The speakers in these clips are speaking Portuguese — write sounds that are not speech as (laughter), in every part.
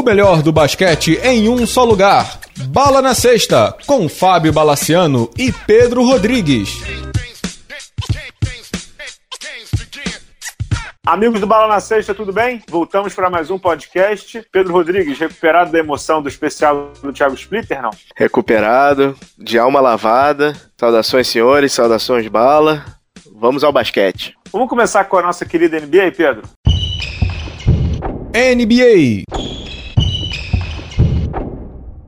O melhor do basquete em um só lugar. Bala na Sexta, com Fábio Balaciano e Pedro Rodrigues. Amigos do Bala na Sexta, tudo bem? Voltamos para mais um podcast. Pedro Rodrigues, recuperado da emoção do especial do Thiago Splitter, não? Recuperado, de alma lavada. Saudações, senhores, saudações, Bala. Vamos ao basquete. Vamos começar com a nossa querida NBA, Pedro? NBA.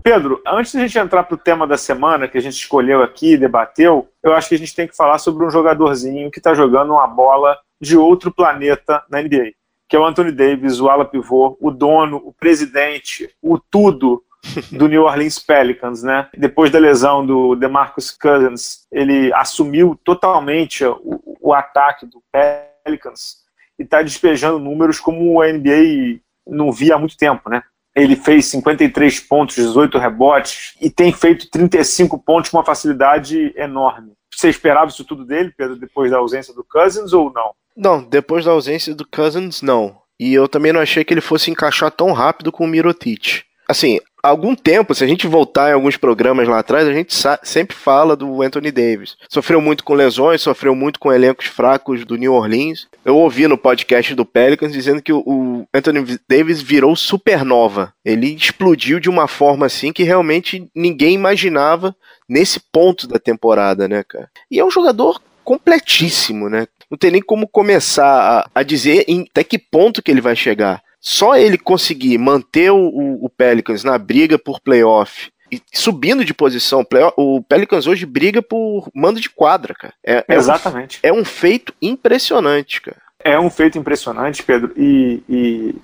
Pedro, antes de a gente entrar para o tema da semana que a gente escolheu aqui debateu, eu acho que a gente tem que falar sobre um jogadorzinho que está jogando uma bola de outro planeta na NBA, que é o Anthony Davis, o ala pivô, o dono, o presidente, o tudo do New Orleans Pelicans, né? Depois da lesão do DeMarcus Cousins, ele assumiu totalmente o, o ataque do Pelicans e está despejando números como a NBA não via há muito tempo, né? Ele fez 53 pontos, 18 rebotes e tem feito 35 pontos com uma facilidade enorme. Você esperava isso tudo dele, Pedro, depois da ausência do Cousins ou não? Não, depois da ausência do Cousins, não. E eu também não achei que ele fosse encaixar tão rápido com o Mirotic. Assim, algum tempo, se a gente voltar em alguns programas lá atrás, a gente sempre fala do Anthony Davis. Sofreu muito com lesões, sofreu muito com elencos fracos do New Orleans. Eu ouvi no podcast do Pelicans dizendo que o Anthony Davis virou supernova. Ele explodiu de uma forma assim que realmente ninguém imaginava nesse ponto da temporada, né, cara? E é um jogador completíssimo, né? Não tem nem como começar a, a dizer em, até que ponto que ele vai chegar só ele conseguir manter o, o Pelicans na briga por playoff e subindo de posição, o Pelicans hoje briga por mando de quadra, cara. É, Exatamente. É um, é um feito impressionante, cara. É um feito impressionante, Pedro, e, e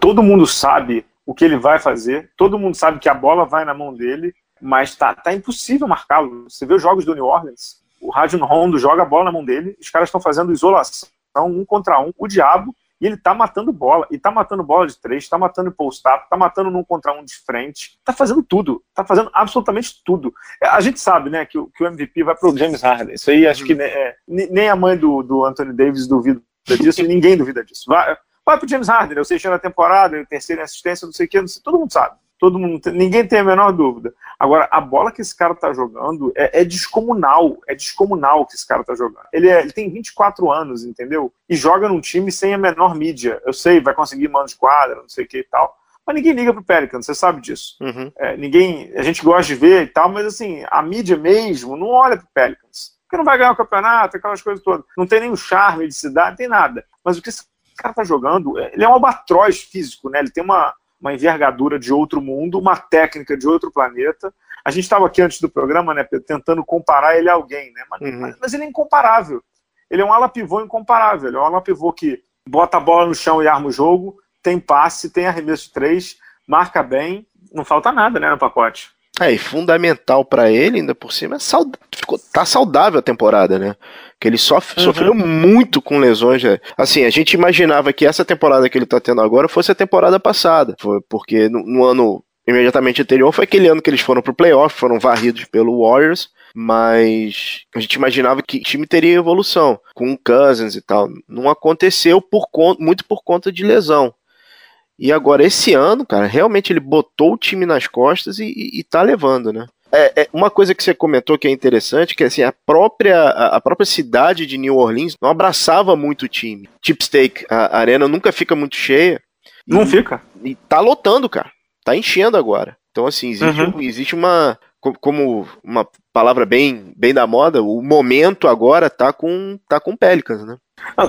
todo mundo sabe o que ele vai fazer, todo mundo sabe que a bola vai na mão dele, mas tá, tá impossível marcá-lo. Você vê os jogos do New Orleans, o Rajon Rondo joga a bola na mão dele, os caras estão fazendo isolação, um contra um, o diabo, e ele tá matando bola. E tá matando bola de três, tá matando post-up, tá matando num contra um de frente. Tá fazendo tudo. Tá fazendo absolutamente tudo. É, a gente sabe, né, que, que o MVP vai pro James Harden. Isso aí acho que é, nem a mãe do, do Anthony Davis duvida disso e ninguém duvida disso. Vai, vai pro James Harden, eu sei na temporada, o terceiro em assistência, não sei o que, todo mundo sabe. Todo mundo, ninguém tem a menor dúvida. Agora, a bola que esse cara tá jogando é, é descomunal. É descomunal que esse cara tá jogando. Ele, é, ele tem 24 anos, entendeu? E joga num time sem a menor mídia. Eu sei, vai conseguir mano de quadra, não sei o que e tal. Mas ninguém liga pro Pelicans, você sabe disso. Uhum. É, ninguém, a gente gosta de ver e tal, mas assim, a mídia mesmo não olha pro Pelicans. Porque não vai ganhar o campeonato, aquelas coisas todas. Não tem nenhum charme de cidade, não tem nada. Mas o que esse cara tá jogando, é, ele é um albatroz físico, né? Ele tem uma, uma envergadura de outro mundo, uma técnica de outro planeta. A gente estava aqui antes do programa, né, tentando comparar ele a alguém, né? Mas, uhum. mas, ele é incomparável. Ele é um ala pivô incomparável. Ele é um ala pivô que bota a bola no chão e arma o jogo, tem passe, tem arremesso de três, marca bem, não falta nada, né, no pacote. É, e fundamental para ele, ainda por cima, é saud... Tá saudável a temporada, né? Que ele sofre, uhum. sofreu muito com lesões. Né? Assim, a gente imaginava que essa temporada que ele tá tendo agora fosse a temporada passada. Foi porque no, no ano imediatamente anterior foi aquele ano que eles foram pro playoff, foram varridos pelo Warriors mas a gente imaginava que o time teria evolução com o Cousins e tal. Não aconteceu por muito por conta de lesão. E agora, esse ano, cara, realmente ele botou o time nas costas e, e, e tá levando, né? É, é, uma coisa que você comentou que é interessante, que assim, a própria, a, própria cidade de New Orleans não abraçava muito o time. A, a arena nunca fica muito cheia. Não e, fica. E tá lotando, cara. Tá enchendo agora. Então, assim, existe, uhum. existe uma. Como uma palavra bem, bem da moda, o momento agora tá com, tá com Pelicans, né?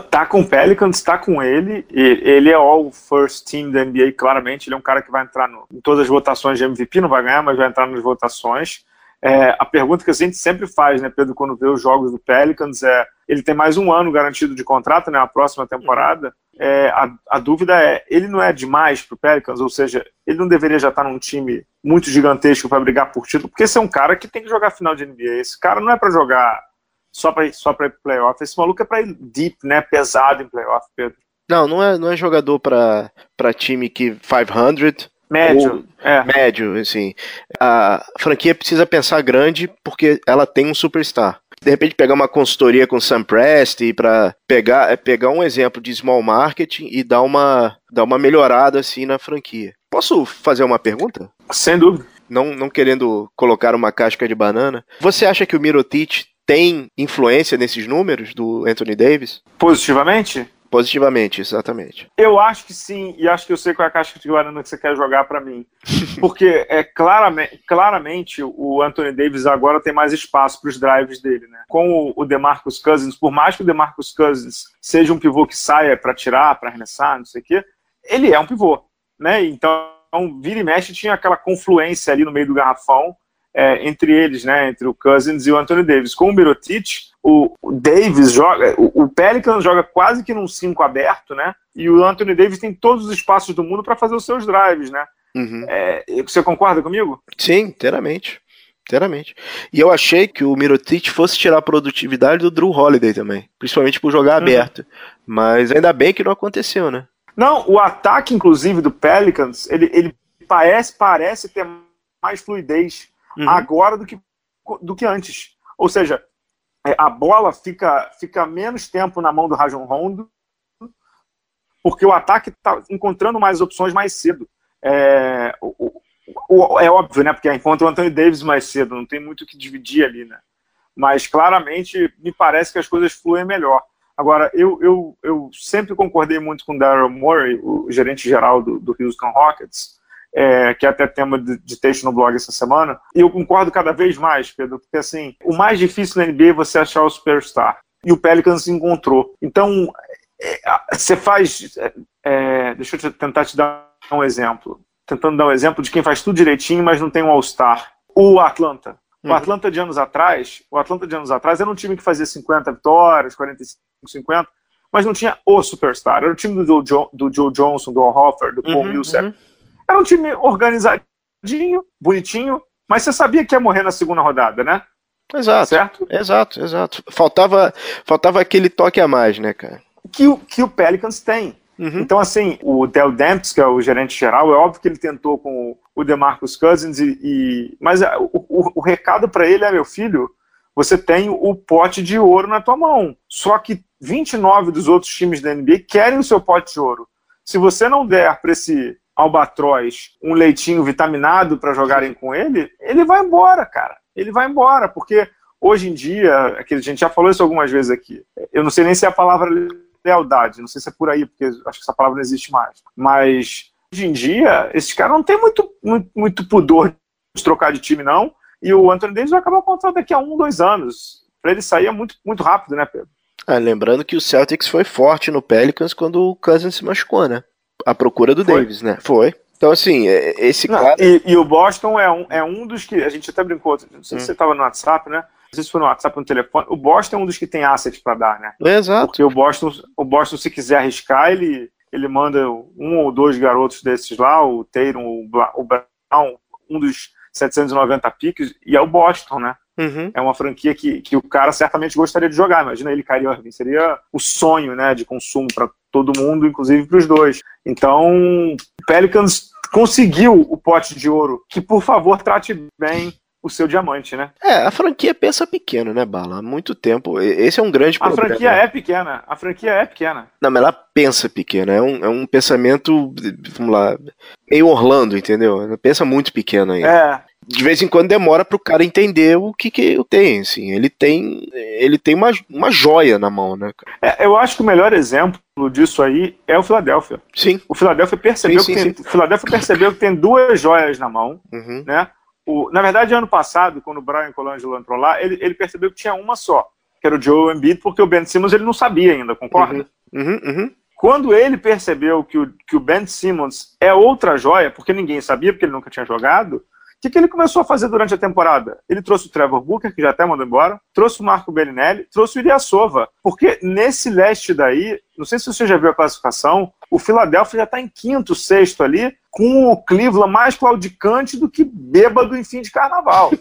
Tá com o Pelicans, tá com ele. Ele é all first team da NBA, claramente. Ele é um cara que vai entrar no, em todas as votações de MVP, não vai ganhar, mas vai entrar nas votações. É, a pergunta que a gente sempre faz, né, Pedro, quando vê os jogos do Pelicans é: ele tem mais um ano garantido de contrato, né, a próxima temporada. É, a, a, dúvida é: ele não é demais para o Pelicans, ou seja, ele não deveria já estar num time muito gigantesco para brigar por título, porque esse é um cara que tem que jogar final de NBA. Esse cara não é para jogar só para só para playoff. Esse maluco é para ir deep, né? Pesado em playoff, Pedro. Não, não é, não é jogador para time que 500. Médio, é. Médio, assim. A franquia precisa pensar grande porque ela tem um superstar. De repente pegar uma consultoria com Sam Presti para pegar, é, pegar um exemplo de small marketing e dar uma, dar uma melhorada assim na franquia. Posso fazer uma pergunta? Sem dúvida. Não, não querendo colocar uma casca de banana. Você acha que o Mirotic tem influência nesses números do Anthony Davis? Positivamente? Positivamente, exatamente. Eu acho que sim, e acho que eu sei qual é a casca de banana que você quer jogar para mim. (laughs) Porque é claramente, claramente o Anthony Davis agora tem mais espaço para os drives dele, né? Com o DeMarcus Cousins, por mais que o DeMarcus Cousins seja um pivô que saia para tirar, para arremessar, não sei o quê, ele é um pivô, né? Então, vira e mexe tinha aquela confluência ali no meio do garrafão é, entre eles, né? Entre o Cousins e o Anthony Davis. Com o Mirotic, o, Davis joga, o, Pelicans joga quase que num 5 aberto, né? E o Anthony Davis tem todos os espaços do mundo para fazer os seus drives, né? Uhum. É, você concorda comigo? Sim, inteiramente. Inteiramente. E eu achei que o Mirotic fosse tirar a produtividade do Drew Holiday também. Principalmente por jogar uhum. aberto. Mas ainda bem que não aconteceu, né? Não, o ataque, inclusive, do Pelicans, ele, ele parece, parece ter mais fluidez uhum. agora do que, do que antes. Ou seja, é, a bola fica, fica menos tempo na mão do Rajon Rondo, porque o ataque está encontrando mais opções mais cedo. É, o, o, é óbvio, né? Porque encontra o Anthony Davis mais cedo, não tem muito o que dividir ali, né? Mas claramente me parece que as coisas fluem melhor. Agora, eu, eu, eu sempre concordei muito com o Daryl Morey, o gerente geral do, do Houston Rockets, é, que é até tema de, de, texto no blog essa semana, e eu concordo cada vez mais, Pedro, porque assim, o mais difícil na NBA é você achar o superstar. E o Pelicans encontrou. Então, é, você faz. É, é, deixa eu te, tentar te dar um exemplo. Tentando dar um exemplo de quem faz tudo direitinho, mas não tem um All-Star. O Atlanta. O uhum. Atlanta de anos atrás, o Atlanta de anos atrás era um time que fazia 50 vitórias, 45, 50, mas não tinha o superstar. Era o time do Joe, do Joe Johnson, do Al Hoffer, do Paul uhum, Millsap. Uhum. Era um time organizadinho, bonitinho, mas você sabia que ia morrer na segunda rodada, né? Exato. Certo? Exato, exato. Faltava, faltava aquele toque a mais, né, cara? Que, o, que o Pelicans tem. Uhum. Então, assim, o Del Demps, que é o gerente geral, é óbvio que ele tentou com o DeMarcus Cousins, e, e... mas é, o, o, o recado para ele é, meu filho, você tem o pote de ouro na tua mão. Só que 29 dos outros times da NBA querem o seu pote de ouro. Se você não der para esse albatroz um leitinho vitaminado para jogarem com ele, ele vai embora, cara. Ele vai embora, porque hoje em dia, a gente já falou isso algumas vezes aqui, eu não sei nem se é a palavra lealdade, não sei se é por aí, porque acho que essa palavra não existe mais, mas hoje em dia, esses caras não tem muito, muito, muito pudor de trocar de time, não, e o Anthony Davis vai acabar o contrato daqui a um, dois anos. Para ele sair é muito, muito rápido, né, Pedro? Ah, lembrando que o Celtics foi forte no Pelicans quando o Cousins se machucou, né? A procura do Foi. Davis, né? Foi. Então, assim, é, esse não, cara. E, e, o Boston é um, é um dos que. A gente até brincou, não sei hum. se você estava no WhatsApp, né? Não sei se foi no WhatsApp ou no telefone. O Boston é um dos que tem assets para dar, né? exato. Porque o Boston, o Boston, se quiser arriscar, ele, ele manda um ou dois garotos desses lá, o Tatum, o, o Brown, um dos 790 piques, e é o Boston, né? Uhum. É uma franquia que, que o cara certamente gostaria de jogar. Imagina ele, Kyrie Irving. Seria o sonho né, de consumo para todo mundo, inclusive para os dois. Então, o Pelicans conseguiu o pote de ouro, que por favor trate bem o seu diamante, né? É, a franquia pensa pequeno, né, Bala? Há muito tempo. Esse é um grande problema. A franquia é pequena. A franquia é pequena. Não, mas ela pensa pequeno. É um, é um pensamento, vamos lá, em Orlando, entendeu? Ela pensa muito pequeno aí. É de vez em quando demora para o cara entender o que, que eu tenho. Assim. Ele tem, ele tem uma, uma joia na mão, né? É, eu acho que o melhor exemplo disso aí é o Philadelphia. Sim. O Philadelphia percebeu, sim, sim, que, tem, sim. Philadelphia percebeu que tem duas joias na mão, uhum. né? O, na verdade, ano passado, quando o Brian Colangelo entrou lá, ele, ele percebeu que tinha uma só, que era o Joe Embiid, porque o Ben Simmons ele não sabia ainda, concorda? Uhum. Uhum, uhum. Quando ele percebeu que o, que o Ben Simmons é outra joia, porque ninguém sabia, porque ele nunca tinha jogado, que, que ele começou a fazer durante a temporada? Ele trouxe o Trevor Booker, que já até mandou embora, trouxe o Marco Bellinelli, trouxe o Ilyasova, porque nesse leste daí, não sei se você já viu a classificação, o Philadelphia já está em quinto, sexto ali, com o Cleveland mais claudicante do que bêbado em fim de carnaval.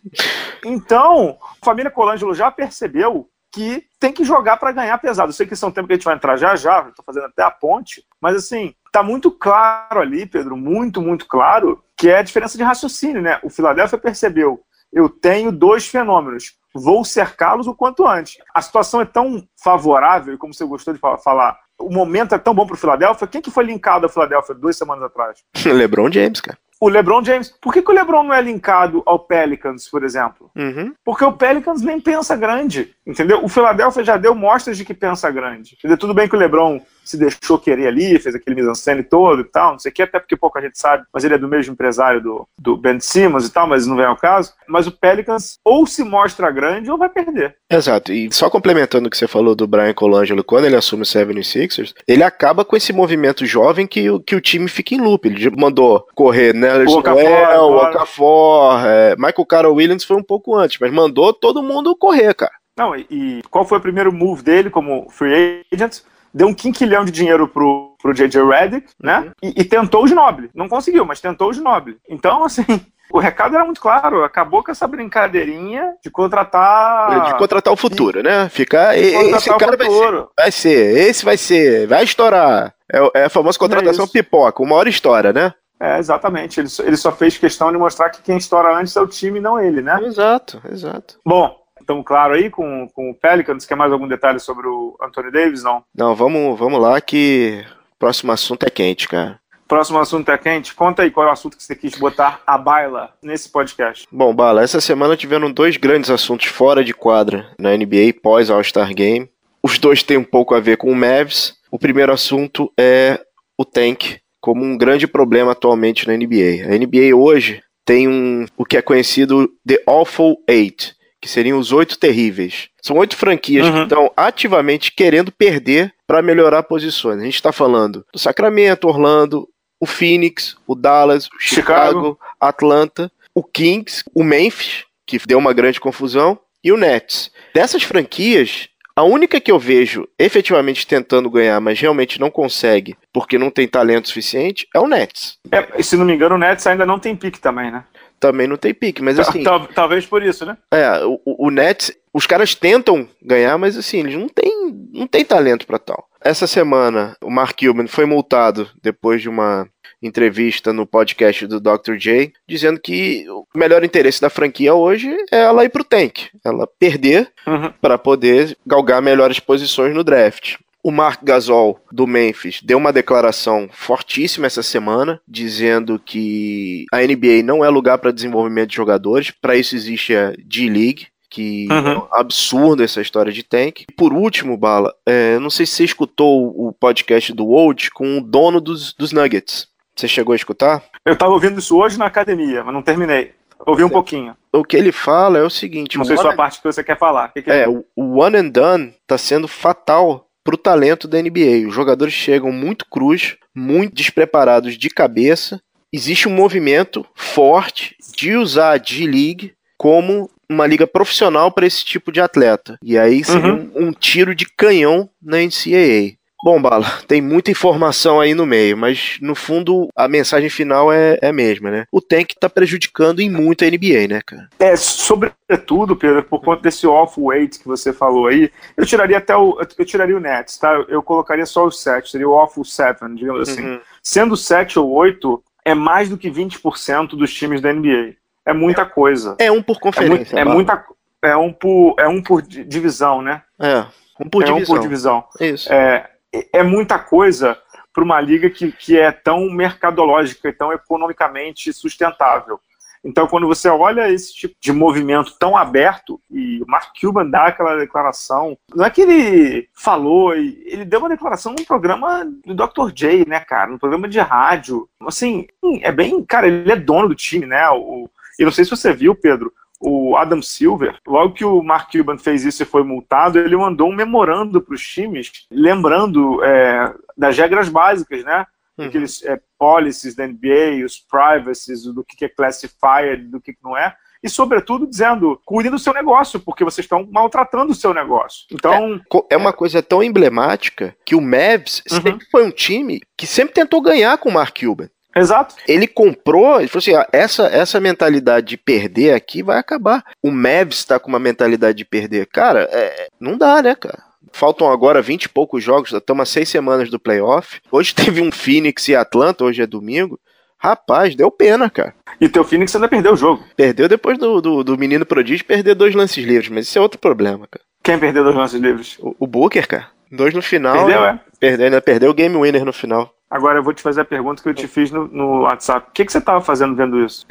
(laughs) então, a família Colangelo já percebeu que tem que jogar para ganhar pesado. Eu sei que esse é um tempo que a gente vai entrar já já, estou fazendo até a ponte, mas assim, tá muito claro ali, Pedro, muito, muito claro, que é a diferença de raciocínio, né? O Philadelphia percebeu eu tenho dois fenômenos. Vou cercá-los o quanto antes. A situação é tão favorável, como você gostou de falar, o momento é tão bom para o Philadelphia. Quem que foi linkado ao Philadelphia duas semanas atrás? (laughs) LeBron James, cara o LeBron James. Por que, que, o LeBron não é linkado ao Pelicans, por exemplo? Uhum. Porque o Pelicans nem pensa grande, entendeu? O Philadelphia já deu mostras de que pensa grande. Entendeu? Tudo bem que o LeBron se deixou querer ali, fez aquele mise todo e tal, não sei o que, até porque pouca gente sabe, mas ele é do mesmo empresário do, do Ben Simmons e tal, mas não vem ao caso. Mas o Pelicans ou se mostra grande ou vai perder. Exato, e só complementando o que você falou do Brian Colangelo, quando ele assume o 76ers, ele acaba com esse movimento jovem que, que o time fica em loop. Ele mandou correr Nelson Noel, Okafor, é, Michael Carroll Williams foi um pouco antes, mas mandou todo mundo correr, cara. Não, e, e qual foi o primeiro move dele como free agent? Deu um quinquilhão de dinheiro pro, pro J.J. Redick, né? Uhum. E, e, tentou o Ginobili. Não conseguiu, mas tentou o Ginobili. Então, (laughs) assim, o recado era muito claro. Acabou com essa brincadeirinha de contratar... De contratar o futuro, né? Ficar... Esse cara vai ser, vai ser, esse vai ser, vai estourar. É, é a famosa contratação é pipoca, uma hora história, né? É, exatamente. Ele só, ele só fez questão de mostrar que quem estoura antes é o time, não ele, né? Exato, exato. Bom, estamos claro aí com, com o Pelicans? Quer mais algum detalhe sobre o Anthony Davis, não? Não, vamos, vamos lá que o próximo assunto é quente, cara. Próximo assunto é quente. Conta aí qual é o assunto que você quis botar a baila nesse podcast. Bom, Bala, essa semana tiveram dois grandes assuntos fora de quadra na NBA pós All-Star Game. Os dois têm um pouco a ver com o Mavs. O primeiro assunto é o Tank como um grande problema atualmente na NBA. A NBA hoje tem um o que é conhecido The Awful Eight, que seriam os oito terríveis. São oito franquias uhum. que estão ativamente querendo perder para melhorar posições. A gente está falando do Sacramento, Orlando, o Phoenix, o Dallas, o Chicago, Chicago, Atlanta, o Kings, o Memphis, que deu uma grande confusão, e o Nets. Dessas franquias, a única que eu vejo efetivamente tentando ganhar, mas realmente não consegue, porque não tem talento suficiente, é o Nets. É, se não me engano, o Nets ainda não tem pique também, né? Também não tem pique, mas assim. Talvez por isso, né? É, o, o Nets, os caras tentam ganhar, mas assim, eles não têm, não têm talento para tal. Essa semana, o Mark Cuban foi multado depois de uma entrevista no podcast do Dr. J, dizendo que o melhor interesse da franquia hoje é ela ir pro tank, ela perder uhum. para poder galgar melhores posições no draft. O Mark Gasol, do Memphis, deu uma declaração fortíssima essa semana, dizendo que a NBA não é lugar para desenvolvimento de jogadores, para isso existe a G-League, que uhum. é um absurdo essa história de tank. E por último, Bala, é, não sei se você escutou o podcast do Old com o dono dos, dos Nuggets. Você chegou a escutar? Eu estava ouvindo isso hoje na academia, mas não terminei. Ouvi um pouquinho. O que ele fala é o seguinte: não sei se é a parte que você quer falar. Que que é, é, o one and done está sendo fatal para o talento da NBA. Os jogadores chegam muito crus, muito despreparados de cabeça. Existe um movimento forte de usar a G-League como uma liga profissional para esse tipo de atleta. E aí seria uhum. um, um tiro de canhão na NCAA. Bom, Bala, tem muita informação aí no meio, mas no fundo a mensagem final é, é a mesma, né? O Tank tá prejudicando em muito a NBA, né, cara? É, sobretudo, Pedro, por conta desse off-weight que você falou aí, eu tiraria até o. Eu tiraria o Nets, tá? Eu colocaria só o 7, seria o off-7, digamos assim. Uhum. Sendo 7 ou 8, é mais do que 20% dos times da NBA. É muita coisa. É um por conferência. É, muito, é muita. É um por, é um por divisão, né? É. Um por é divisão. Um por divisão. Isso. É, é muita coisa para uma liga que, que é tão mercadológica e tão economicamente sustentável. Então, quando você olha esse tipo de movimento tão aberto, e o Mark Cuban dá aquela declaração, não é que ele falou, ele deu uma declaração num programa do Dr. J, né, cara, num programa de rádio. Assim, é bem, cara, ele é dono do time, né? O, e não sei se você viu, Pedro, o Adam Silver, logo que o Mark Cuban fez isso e foi multado, ele mandou um memorando para os times, lembrando é, das regras básicas, né? Uhum. Aqueles é, policies da NBA, os privacies, do que é classified, do que não é e, sobretudo, dizendo: cuidem do seu negócio, porque vocês estão maltratando o seu negócio. Então. É, é uma coisa tão emblemática que o Mavs uhum. sempre foi um time que sempre tentou ganhar com o Mark Cuban. Exato. Ele comprou, ele falou assim: ó, essa, essa mentalidade de perder aqui vai acabar. O Mavs está com uma mentalidade de perder. Cara, é, não dá, né, cara? Faltam agora 20 e poucos jogos, estamos seis semanas do playoff. Hoje (laughs) teve um Phoenix e Atlanta, hoje é domingo. Rapaz, deu pena, cara. E teu Phoenix ainda perdeu o jogo. Perdeu depois do, do, do menino prodígio perder dois lances livres, mas isso é outro problema, cara. Quem perdeu dois lances livres? O, o Booker, cara. Dois no final. Perdeu, é? Perdeu, ainda perdeu o game winner no final. Agora eu vou te fazer a pergunta que eu te fiz no, no WhatsApp. O que, que você tava fazendo vendo isso?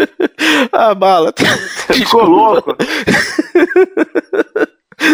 (laughs) ah, bala. (laughs) Ficou louco? (laughs)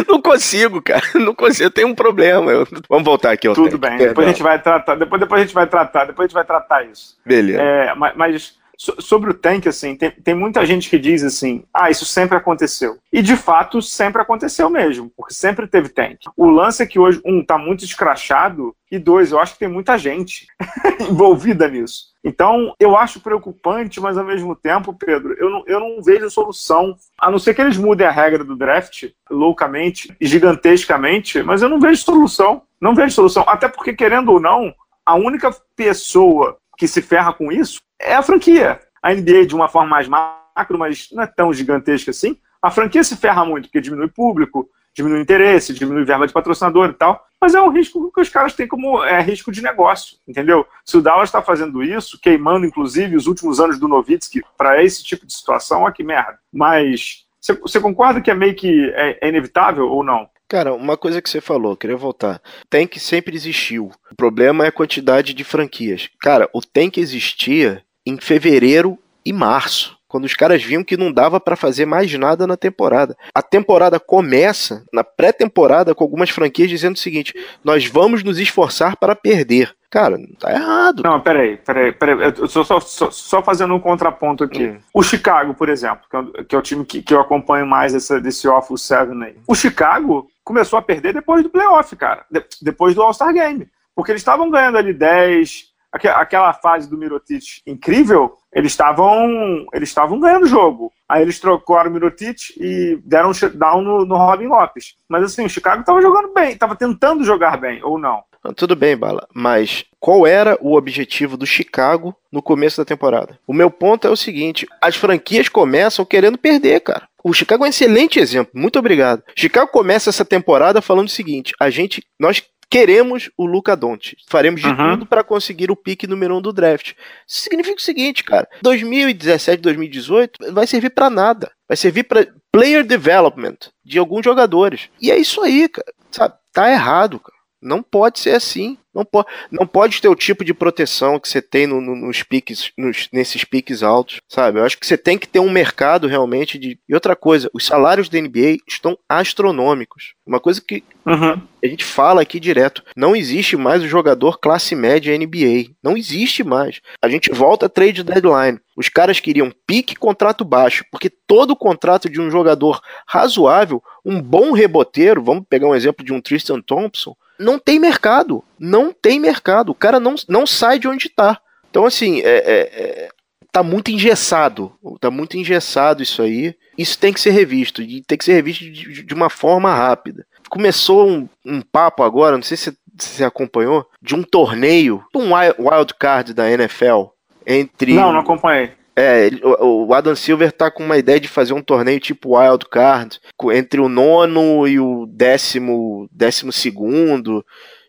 Não consigo, cara. Não consigo. Eu tenho um problema. Eu... Vamos voltar aqui Tudo tempo. bem. Depois a gente vai tratar. Depois, depois a gente vai tratar. Depois a gente vai tratar isso. Beleza. É, mas, mas sobre o tank, assim, tem, tem muita gente que diz assim, ah, isso sempre aconteceu. E de fato sempre aconteceu mesmo, porque sempre teve tank. O lance é que hoje, um, tá muito escrachado, e dois, eu acho que tem muita gente (laughs) envolvida nisso. Então, eu acho preocupante, mas ao mesmo tempo, Pedro, eu não, eu não vejo solução, a não ser que eles mudem a regra do draft loucamente, gigantescamente, mas eu não vejo solução. Não vejo solução. Até porque, querendo ou não, a única pessoa que se ferra com isso é a franquia. A NBA, de uma forma mais macro, mas não é tão gigantesca assim, a franquia se ferra muito, porque diminui público, diminui interesse, diminui verba de patrocinador e tal. Mas é um risco que os caras têm como é, risco de negócio, entendeu? Se o Dallas está fazendo isso, queimando inclusive os últimos anos do Nowitzki para esse tipo de situação, olha que merda. Mas você concorda que é meio que é, é inevitável ou não? Cara, uma coisa que você falou, queria voltar. Tank sempre existiu. O problema é a quantidade de franquias. Cara, o Tank existia em fevereiro e março quando os caras viam que não dava para fazer mais nada na temporada. A temporada começa na pré-temporada com algumas franquias dizendo o seguinte: nós vamos nos esforçar para perder. Cara, tá errado. Não, peraí, peraí, peraí. Eu só, só, só fazendo um contraponto aqui. Hum. O Chicago, por exemplo, que é, que é o time que, que, eu acompanho mais essa, desse Awful Seven aí. O Chicago começou a perder depois do playoff, cara. De, depois do All-Star Game. Porque eles estavam ganhando ali 10, aquela fase do Mirotic incrível, eles estavam eles estavam ganhando o jogo. Aí eles trocaram o Mirotic e deram um shutdown no, no Robin Lopes. Mas assim, o Chicago estava jogando bem, estava tentando jogar bem, ou não? Tudo bem, Bala, mas qual era o objetivo do Chicago no começo da temporada? O meu ponto é o seguinte: as franquias começam querendo perder, cara. O Chicago é um excelente exemplo. Muito obrigado. Chicago começa essa temporada falando o seguinte: a gente, nós queremos o Luca Doncic. Faremos de uhum. tudo para conseguir o pique número um do draft. Isso significa o seguinte, cara: 2017, 2018 vai servir para nada. Vai servir para player development de alguns jogadores. E é isso aí, cara. Sabe? Tá errado, cara. Não pode ser assim. Não, po não pode ter o tipo de proteção que você tem no, no, nos piques, nos, nesses piques altos, sabe? Eu acho que você tem que ter um mercado realmente de. E outra coisa, os salários da NBA estão astronômicos. Uma coisa que uhum. a gente fala aqui direto. Não existe mais o jogador classe média NBA. Não existe mais. A gente volta a trade deadline. Os caras queriam pique contrato baixo, porque todo contrato de um jogador razoável, um bom reboteiro, vamos pegar um exemplo de um Tristan Thompson, não tem mercado. Não tem mercado. O cara não, não sai de onde está. Então, assim, é, é, é, tá muito engessado. Tá muito engessado isso aí. Isso tem que ser revisto. E tem que ser revisto de, de uma forma rápida. Começou um, um, papo agora, não sei se você acompanhou, de um torneio, um wild card da NFL. Entre. Não, não acompanhei. É, o Adam Silver tá com uma ideia de fazer um torneio tipo Wild Card, entre o nono e o décimo, décimo segundo,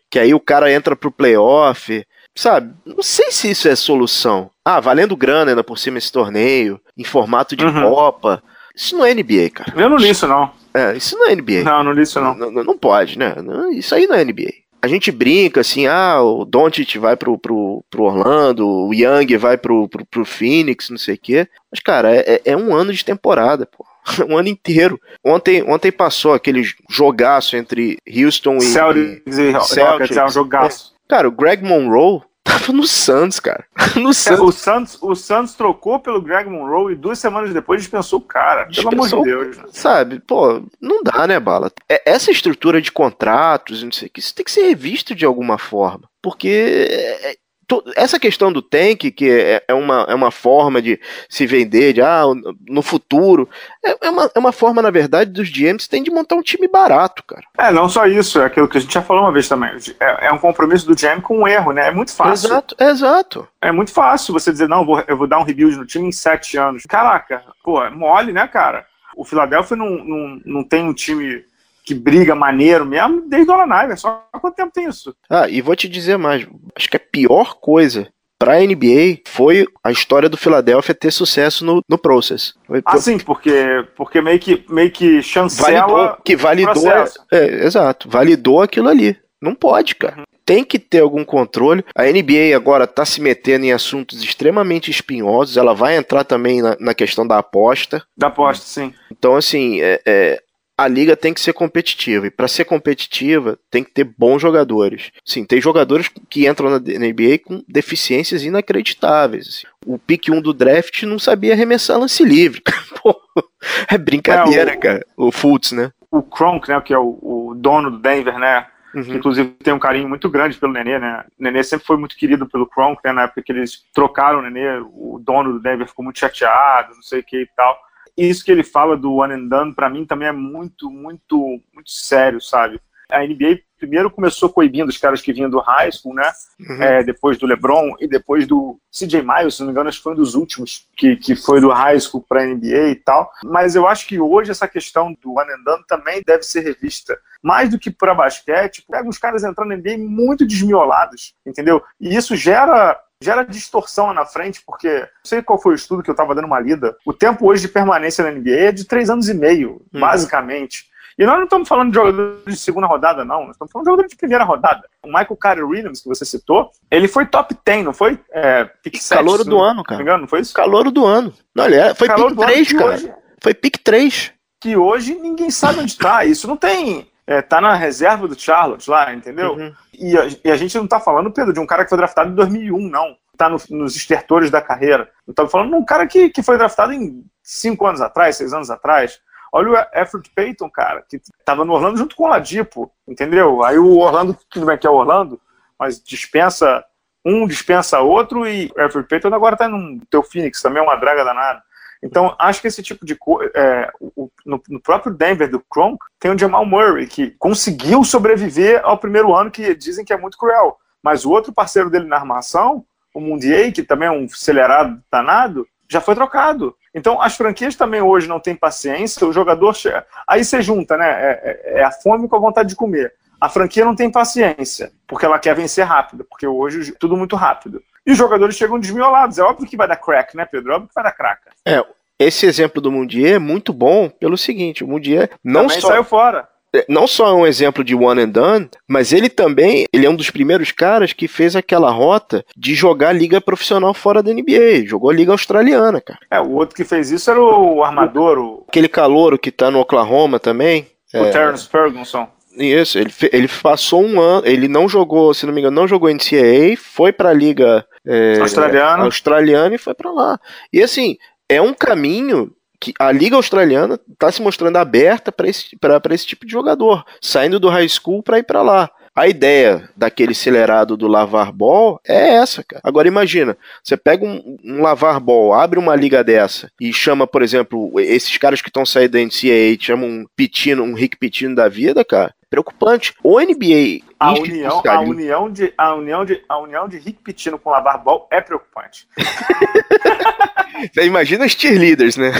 que aí o cara entra pro playoff. Sabe, não sei se isso é solução. Ah, valendo grana ainda por cima esse torneio, em formato de uhum. Copa. Isso não é NBA, cara. Eu não li isso, não. É, isso não é NBA. Não, não li isso, não. Não, não pode, né? Isso aí não é NBA a gente brinca assim, ah, o Doncic vai pro, pro, pro Orlando, o Young vai pro, pro, pro Phoenix, não sei o quê. Mas, cara, é, é um ano de temporada, pô. (laughs) um ano inteiro. Ontem, ontem passou aquele jogaço entre Houston e Celtics e Celtics. É um jogaço. É. Cara, o Greg Monroe tava no Santos, cara. (laughs) no Santos. É, o Santos. O Santos trocou pelo Greg Monroe e duas semanas depois dispensou o cara. Dispensou, pelo amor de Deus. Né? Sabe, pô, não dá, né, Bala? É, essa estrutura de contratos, não sei o que, isso tem que ser revisto de alguma forma. Porque é, essa questão do tank, que é, é, uma, é uma forma de se vender, de ah, no futuro, é, é, uma, é uma forma, na verdade, dos GMs tem de montar um time barato, cara. É, não só isso, é aquilo que a gente já falou uma vez também. É, é um compromisso do GM com um erro, né? É muito fácil. Exato, exato. É muito fácil você dizer, não, vou, eu vou dar um rebuild no time em sete anos. Caraca, pô, é mole, né, cara? O Philadelphia não, não, não tem um time que briga maneiro mesmo desde o Alan Só há quanto tempo tem isso? Ah, e vou te dizer mais. Acho que a pior coisa para a NBA foi a história do Philadelphia ter sucesso no, no process. Ah, sim, porque, porque meio, que, meio que chancela validou, que validou, é, exato, validou aquilo ali. Não pode, cara. Uhum. Tem que ter algum controle. A NBA agora está se metendo em assuntos extremamente espinhosos. Ela vai entrar também na, na questão da aposta. Da aposta, sim. Então, assim, é, é a liga tem que ser competitiva. E para ser competitiva, tem que ter bons jogadores. Sim, tem jogadores que entram na NBA com deficiências inacreditáveis. Assim. O pick 1 do draft não sabia arremessar lance livre. (laughs) Pô, é brincadeira, é, o, cara. O Fultz, né? O Kronk, né, que é o, o dono do Denver, né? Uhum. inclusive tem um carinho muito grande pelo Nenê, né? O Nenê sempre foi muito querido pelo Kronk, né? Na época que eles trocaram o Nenê, o dono do Denver ficou muito chateado, não sei o que e tal isso que ele fala do one and done, para mim também é muito, muito, muito sério, sabe? A NBA primeiro começou coibindo os caras que vinham do high school, né? Uhum. É, depois do LeBron e depois do CJ Miles, se não me engano, acho que foi um dos últimos que, que foi do high school para NBA e tal. Mas eu acho que hoje essa questão do one and done também deve ser revista. Mais do que para basquete, pega uns caras entrando na NBA muito desmiolados, entendeu? E isso gera gera distorção na frente, porque não sei qual foi o estudo que eu estava dando uma lida. O tempo hoje de permanência na NBA é de três anos e meio, hum. basicamente. E nós não estamos falando de jogadores de segunda rodada, não. Nós estamos falando de jogadores de primeira rodada. O Michael Carter Williams, que você citou, ele foi top 10, não foi? É, pick 7, Calouro do ano, cara. Não me engano, não foi isso? Calouro do ano. Não, ele é, foi pick 3, cara. Hoje, foi pick 3. Que hoje ninguém sabe onde está. Isso não tem é, tá na reserva do Charlotte lá, entendeu? Uhum. E, a, e, a, gente não tá falando, Pedro, de um cara que foi draftado em 2001, não. Tá no, nos estertores da carreira. Não tá falando de um cara que, que foi draftado em cinco anos atrás, seis anos atrás. Olha o Effort Payton, cara, que tava no Orlando junto com o Ladipo, entendeu? Aí o Orlando, tudo bem que é o Orlando, mas dispensa um, dispensa outro, e o Effort Payton agora tá no teu Phoenix, também é uma draga danada. Então, acho que esse tipo de coisa. É, no, no, próprio Denver do Kronk, tem o Jamal Murray, que conseguiu sobreviver ao primeiro ano, que dizem que é muito cruel. Mas o outro parceiro dele na armação, o Mundial, que também é um acelerado danado, já foi trocado. Então, as franquias também hoje não têm paciência, o jogador. Chega... Aí você junta, né? É, é, é a fome com a vontade de comer. A franquia não tem paciência, porque ela quer vencer rápido, porque hoje tudo muito rápido. E os jogadores chegam desmiolados. É óbvio que vai dar crack, né, Pedro? É óbvio que vai dar craca. É, esse exemplo do Mundier é muito bom pelo seguinte: o Mundier não também só. saiu fora é, não só é um exemplo de one and done, mas ele também ele é um dos primeiros caras que fez aquela rota de jogar liga profissional fora da NBA. Jogou liga australiana, cara. É, o outro que fez isso era o armador. O... Aquele calouro que tá no Oklahoma também. O é... Terrence Ferguson. Isso, ele, ele passou um ano, ele não jogou, se não me engano, não jogou NCAA, foi pra liga é, australiana. australiana e foi para lá. E assim, é um caminho que a liga australiana está se mostrando aberta para esse, esse tipo de jogador, saindo do high school para ir para lá. A ideia daquele acelerado do lavar ball é essa, cara. Agora imagina, você pega um, um lavar ball, abre uma liga dessa e chama, por exemplo, esses caras que estão saindo da NCAA, chamam um Pitino, um Rick Pitino da vida, cara. Preocupante. O NBA a união, a união de a união de a união de Rick Pitino com lavar ball é preocupante. (laughs) Você imagina os cheerleaders, né?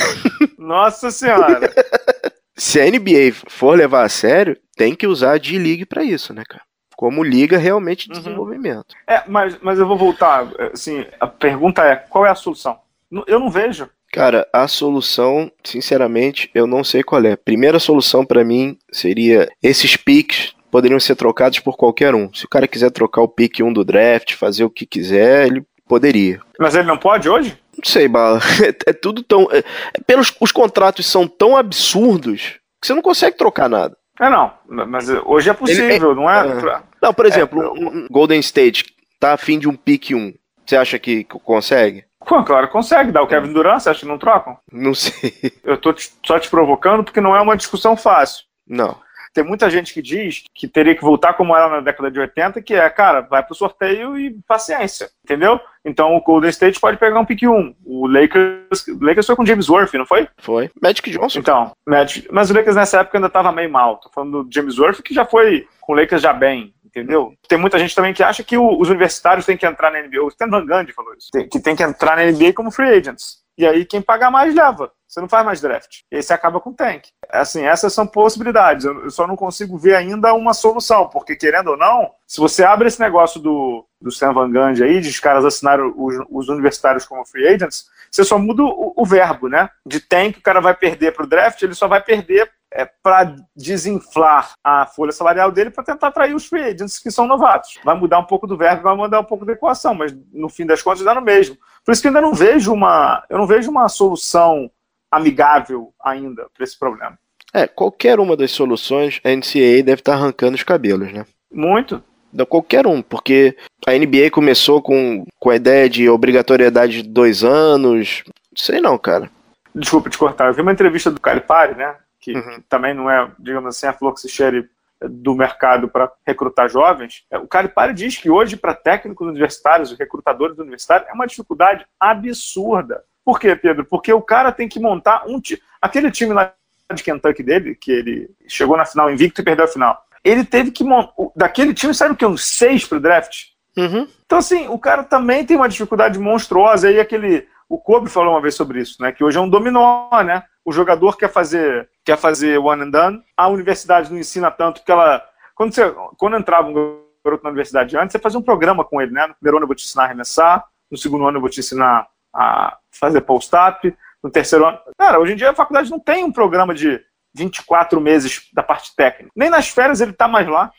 Nossa senhora. (laughs) Se a NBA for levar a sério, tem que usar a D-League para isso, né, cara? Como liga realmente de uhum. desenvolvimento. É, mas, mas eu vou voltar. Assim, a pergunta é: qual é a solução? Eu não vejo. Cara, a solução, sinceramente, eu não sei qual é. Primeira solução para mim seria esses picks poderiam ser trocados por qualquer um. Se o cara quiser trocar o pick 1 do draft, fazer o que quiser, ele poderia. Mas ele não pode hoje? Não sei, Bala. (laughs) É, é tudo tão. É, pelos, os contratos são tão absurdos que você não consegue trocar nada. É, não. Mas hoje é possível, é, não é? é? Não, por exemplo, é, um, Golden State tá afim de um pick 1. Você acha que consegue? Claro, consegue. Dá o Kevin Durant, você acha que não trocam? Não sei. (laughs) Eu tô só te provocando porque não é uma discussão fácil. Não. Tem muita gente que diz que teria que voltar como era na década de 80, que é, cara, vai pro sorteio e paciência, entendeu? Então o Golden State pode pegar um pick 1. O Lakers, o Lakers foi com James Worth, não foi? Foi. Magic Johnson. Então, Magic, mas o Lakers nessa época ainda tava meio mal. Tô falando do James Worth, que já foi com o Lakers já bem, entendeu? Tem muita gente também que acha que o, os universitários têm que entrar na NBA. O Stan Van Gundy falou isso. Tem, que tem que entrar na NBA como free agents. E aí quem pagar mais leva. Você não faz mais draft. E aí você acaba com o tank. Assim, essas são possibilidades. Eu só não consigo ver ainda uma solução, porque querendo ou não, se você abre esse negócio do, do Sam Van Gundy aí, de os caras assinarem os, os universitários como free agents, você só muda o, o verbo, né? De tank, o cara vai perder para o draft, ele só vai perder é, para desinflar a folha salarial dele para tentar atrair os free agents que são novatos. Vai mudar um pouco do verbo, vai mudar um pouco da equação, mas no fim das contas dá no mesmo. Por isso que eu ainda não vejo uma, eu não vejo uma solução amigável ainda para esse problema. É, qualquer uma das soluções, a NCAA deve estar tá arrancando os cabelos, né? Muito. Da qualquer um, porque a NBA começou com, com a ideia de obrigatoriedade de dois anos. Sei não, cara. Desculpa te cortar. Eu vi uma entrevista do Calipari, né? Que uhum. também não é, digamos assim, a flor que se cheire do mercado para recrutar jovens, é, o Calipari diz que hoje, para técnicos universitários, recrutadores universitários, é uma dificuldade absurda. Por quê, Pedro? Porque o cara tem que montar um time. Aquele time lá de Kentucky dele, que ele chegou na final invicto e perdeu a final, ele teve que montar. Daquele time, sabe o que? Uns seis pro draft. Uhum. Então, assim, o cara também tem uma dificuldade monstruosa. E aí, aquele. O Kobe falou uma vez sobre isso, né? Que hoje é um dominó, né? O jogador quer fazer, quer fazer one and done. A universidade não ensina tanto, porque ela. Quando, você, quando entrava um garoto na universidade antes, você fazia um programa com ele, né? No primeiro ano eu vou te ensinar a arremessar, no segundo ano eu vou te ensinar a fazer post-up, no terceiro ano. Cara, hoje em dia a faculdade não tem um programa de 24 meses da parte técnica. Nem nas férias ele tá mais lá.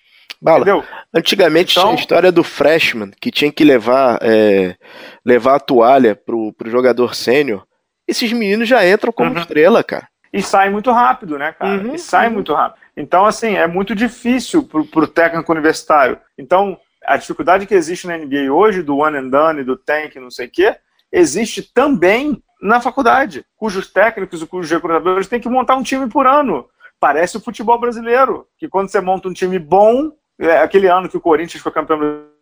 Bala. Entendeu? Antigamente então... a história do freshman que tinha que levar, é, levar a toalha pro, pro jogador sênior. Esses meninos já entram como uhum. estrela, cara. E saem muito rápido, né, cara? Uhum, e saem uhum. muito rápido. Então, assim, é muito difícil pro, pro técnico universitário. Então, a dificuldade que existe na NBA hoje, do one and done, do tank, não sei o quê, existe também na faculdade, cujos técnicos e cujos recrutadores têm que montar um time por ano. Parece o futebol brasileiro, que quando você monta um time bom, é aquele ano que o Corinthians foi campeão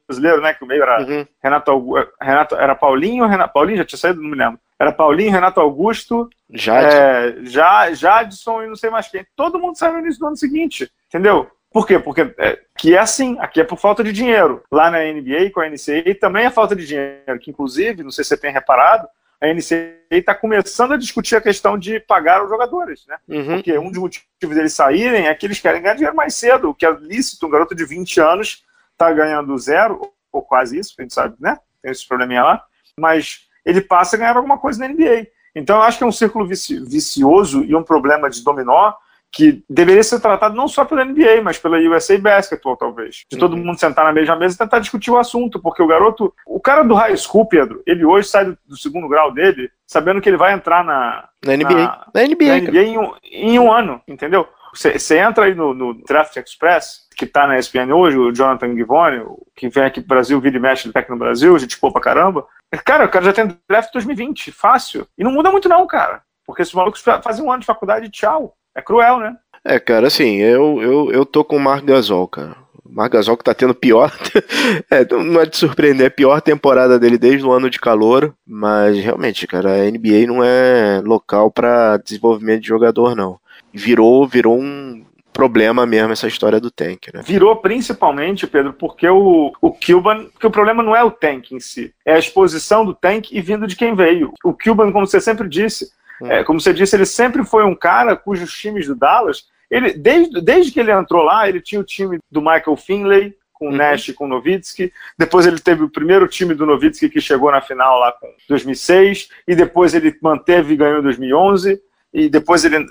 brasileiro, né? Que o meio era uhum. Renato, Renato, era Paulinho, Renato, Paulinho já tinha saído, não me lembro. Era Paulinho, Renato Augusto, Jade. É, já, Jadson e não sei mais quem. Todo mundo saiu no início do ano seguinte, entendeu? Por quê? Porque é, que é assim, aqui é por falta de dinheiro. Lá na NBA, com a NCAA, também é falta de dinheiro, que inclusive, não sei se você tem reparado, a NCAA está começando a discutir a questão de pagar os jogadores, né? Uhum. Porque um dos motivos deles saírem é que eles querem ganhar dinheiro mais cedo, o que é lícito, um garoto de 20 anos está ganhando zero, ou quase isso, a gente sabe, né? Tem esse probleminha lá, mas ele passa a ganhar alguma coisa na NBA. Então eu acho que é um círculo vicioso e um problema de dominó que deveria ser tratado não só pela NBA, mas pela USA Basketball, talvez. De todo uhum. mundo sentar na mesma mesa e tentar discutir o assunto, porque o garoto, o cara do high school, Pedro, ele hoje sai do, do segundo grau dele, sabendo que ele vai entrar na, na NBA, na, na NBA, na NBA em, um, em um ano, entendeu? Você entra aí no, no, Draft Express, que tá na ESPN hoje, o Jonathan Givone, que vem aqui pro Brasil, vira e mexe do técnico no Brasil, a gente pô pra caramba. Cara, o cara já tem draft 2020, fácil. E não muda muito não, cara. Porque esses malucos fazem um ano de faculdade tchau. É cruel, né? É, cara, assim, eu, eu, eu tô com o Mark Gasol, cara. O Gasol que tá tendo pior. (laughs) é, não é de surpreender, é pior temporada dele desde o ano de calor. Mas realmente, cara, a NBA não é local para desenvolvimento de jogador, não. Virou, virou um problema mesmo essa história do tank, né? Virou principalmente, Pedro, porque o, o Cuban, que o problema não é o tank em si, é a exposição do tank e vindo de quem veio. O Cuban, como você sempre disse, é, como você disse, ele sempre foi um cara cujos times do Dallas, ele, desde, desde que ele entrou lá, ele tinha o time do Michael Finley, com o uhum. Nash e com o Nowitzki. Depois ele teve o primeiro time do Nowitzki que chegou na final lá com 2006. E depois ele manteve e ganhou em 2011. E depois ele.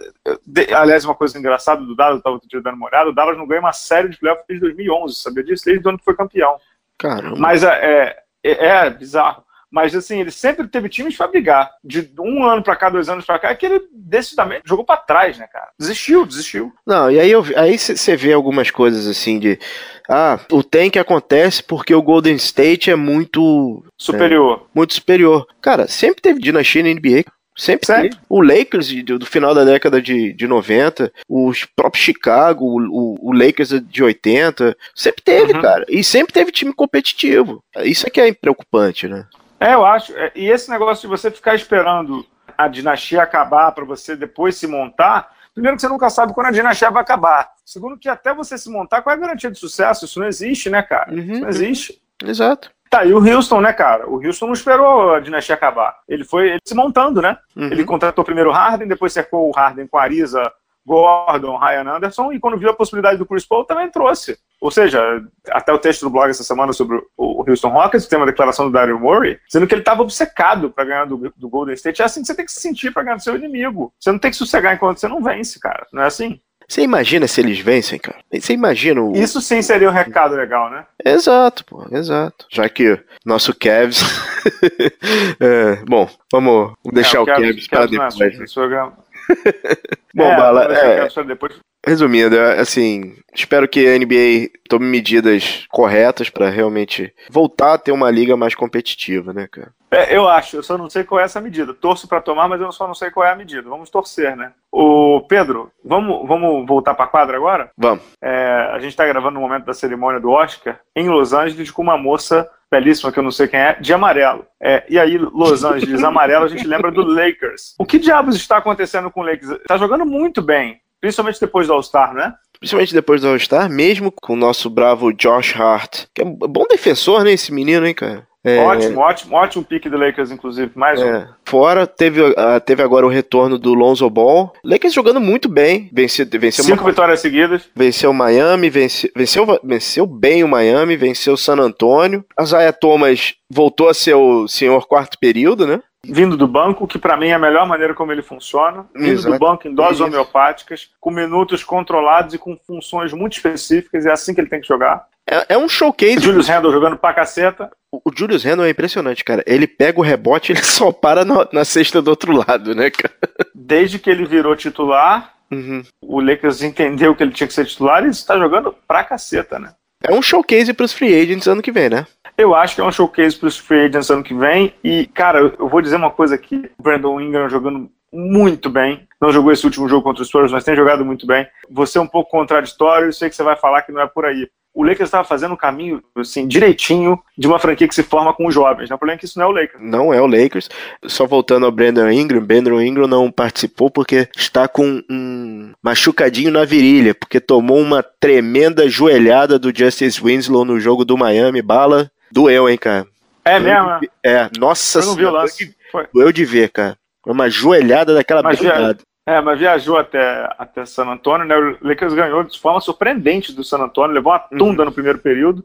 Aliás, uma coisa engraçada do Dallas, eu estava dando uma olhada: o Dallas não ganha uma série de playoffs desde 2011, sabia disso? Desde o ano que foi campeão. Caramba. Mas é, é, é bizarro. Mas assim, ele sempre teve times para brigar. De um ano para cá, dois anos para cá, é que ele decididamente jogou para trás, né, cara? Desistiu, desistiu. Não, e aí aí você vê algumas coisas assim de ah, o tank acontece porque o Golden State é muito superior. É, muito superior. Cara, sempre teve dinastia na NBA. Sempre teve. O Lakers do, do, final da década de, de 90, os próprios Chicago, o, o, Lakers de 80, sempre teve, uhum. cara. E sempre teve time competitivo. Isso é que é preocupante, né? É, eu acho. É, e esse negócio de você ficar esperando a dinastia acabar para você depois se montar, primeiro que você nunca sabe quando a dinastia vai acabar. Segundo que até você se montar, qual é a garantia de sucesso? Isso não existe, né, cara? Uhum. Isso não existe. Exato. Tá, e o Houston, né, cara? O Houston não esperou a dinastia acabar. Ele foi ele se montando, né? Uhum. Ele contratou primeiro o Harden, depois cercou o Harden com a Ariza, Gordon, Ryan Anderson, e quando viu a possibilidade do Chris Paul, também trouxe. Ou seja, até o texto do blog essa semana sobre o Houston Rockets tem uma declaração do Daryl Morey, dizendo que ele estava obcecado para ganhar do, do, Golden State. É assim que você tem que se sentir para ganhar do seu inimigo. Você não tem que sossegar enquanto você não vence, cara. Não é assim? Você imagina se eles vencem, cara? Você imagina o... Isso sim seria um recado legal, né? Exato, pô, exato. Já que nosso Cavs. (laughs) é, bom, vamos deixar é, o, Cavs, Cavs para depois. Né? (laughs) Bom, é, Bala, é, depois. Resumindo, é, assim, espero que a NBA tome medidas corretas para realmente voltar a ter uma liga mais competitiva, né, cara? É, eu acho, eu só não sei qual é essa medida. Torço para tomar, mas eu só não sei qual é a medida. Vamos torcer, né? O Pedro, vamos, vamos voltar para a quadra agora? Vamos. É, a gente está gravando no momento da cerimônia do Oscar em Los Angeles com uma moça belíssima que eu não sei quem é, de amarelo. É, e aí, Los Angeles amarelo, a gente lembra do Lakers. O que diabos está acontecendo com o Lakers? Está jogando muito bem. Principalmente depois do All-Star, né? Principalmente depois do All-Star, mesmo com o nosso bravo Josh Hart, que é um bom defensor, né, esse menino, hein, cara? É... Ótimo, ótimo, ótimo pique do Lakers, inclusive. Mais é. um. Fora, teve, uh, teve agora o retorno do Lonzo Ball. Lakers jogando muito bem. Venceu, venceu Cinco uma... vitórias seguidas. Venceu o Miami, venceu, venceu, venceu bem o Miami, venceu o San Antonio. A Zaya Thomas voltou a ser o senhor quarto período, né? vindo do banco, que para mim é a melhor maneira como ele funciona, vindo Exato. do banco em doses homeopáticas, com minutos controlados e com funções muito específicas, é assim que ele tem que jogar. É, é um showcase. Julius Randle jogando pra caceta. O, Julius Randle é impressionante, cara. Ele pega o rebote e ele (laughs) só para na, na cesta do outro lado, né, cara? Desde que ele virou titular, uhum. o Lakers entendeu que ele tinha que ser titular e está jogando pra caceta, né? É um showcase para os free agents ano que vem, né? Eu acho que é um showcase para os free agents ano que vem. E, cara, eu vou dizer uma coisa aqui: o Brandon Ingram jogando muito bem. Não jogou esse último jogo contra os Spurs, mas tem jogado muito bem. Você é um pouco contraditório, eu sei que você vai falar que não é por aí. O Lakers estava fazendo um caminho assim, direitinho de uma franquia que se forma com os jovens. Né? O problema é que isso não é o Lakers. Não é o Lakers. Só voltando ao Brandon Ingram, Brandon Ingram não participou porque está com um machucadinho na virilha, porque tomou uma tremenda joelhada do Justice Winslow no jogo do Miami. Bala, doeu, hein, cara? É mesmo? É, nossa Eu não vi o lance. Doeu de ver, cara. Uma joelhada daquela mas, é, mas viajou até, até San Antônio, né? O Lakers ganhou de forma surpreendente do San Antônio, levou uma tunda uhum. no primeiro período,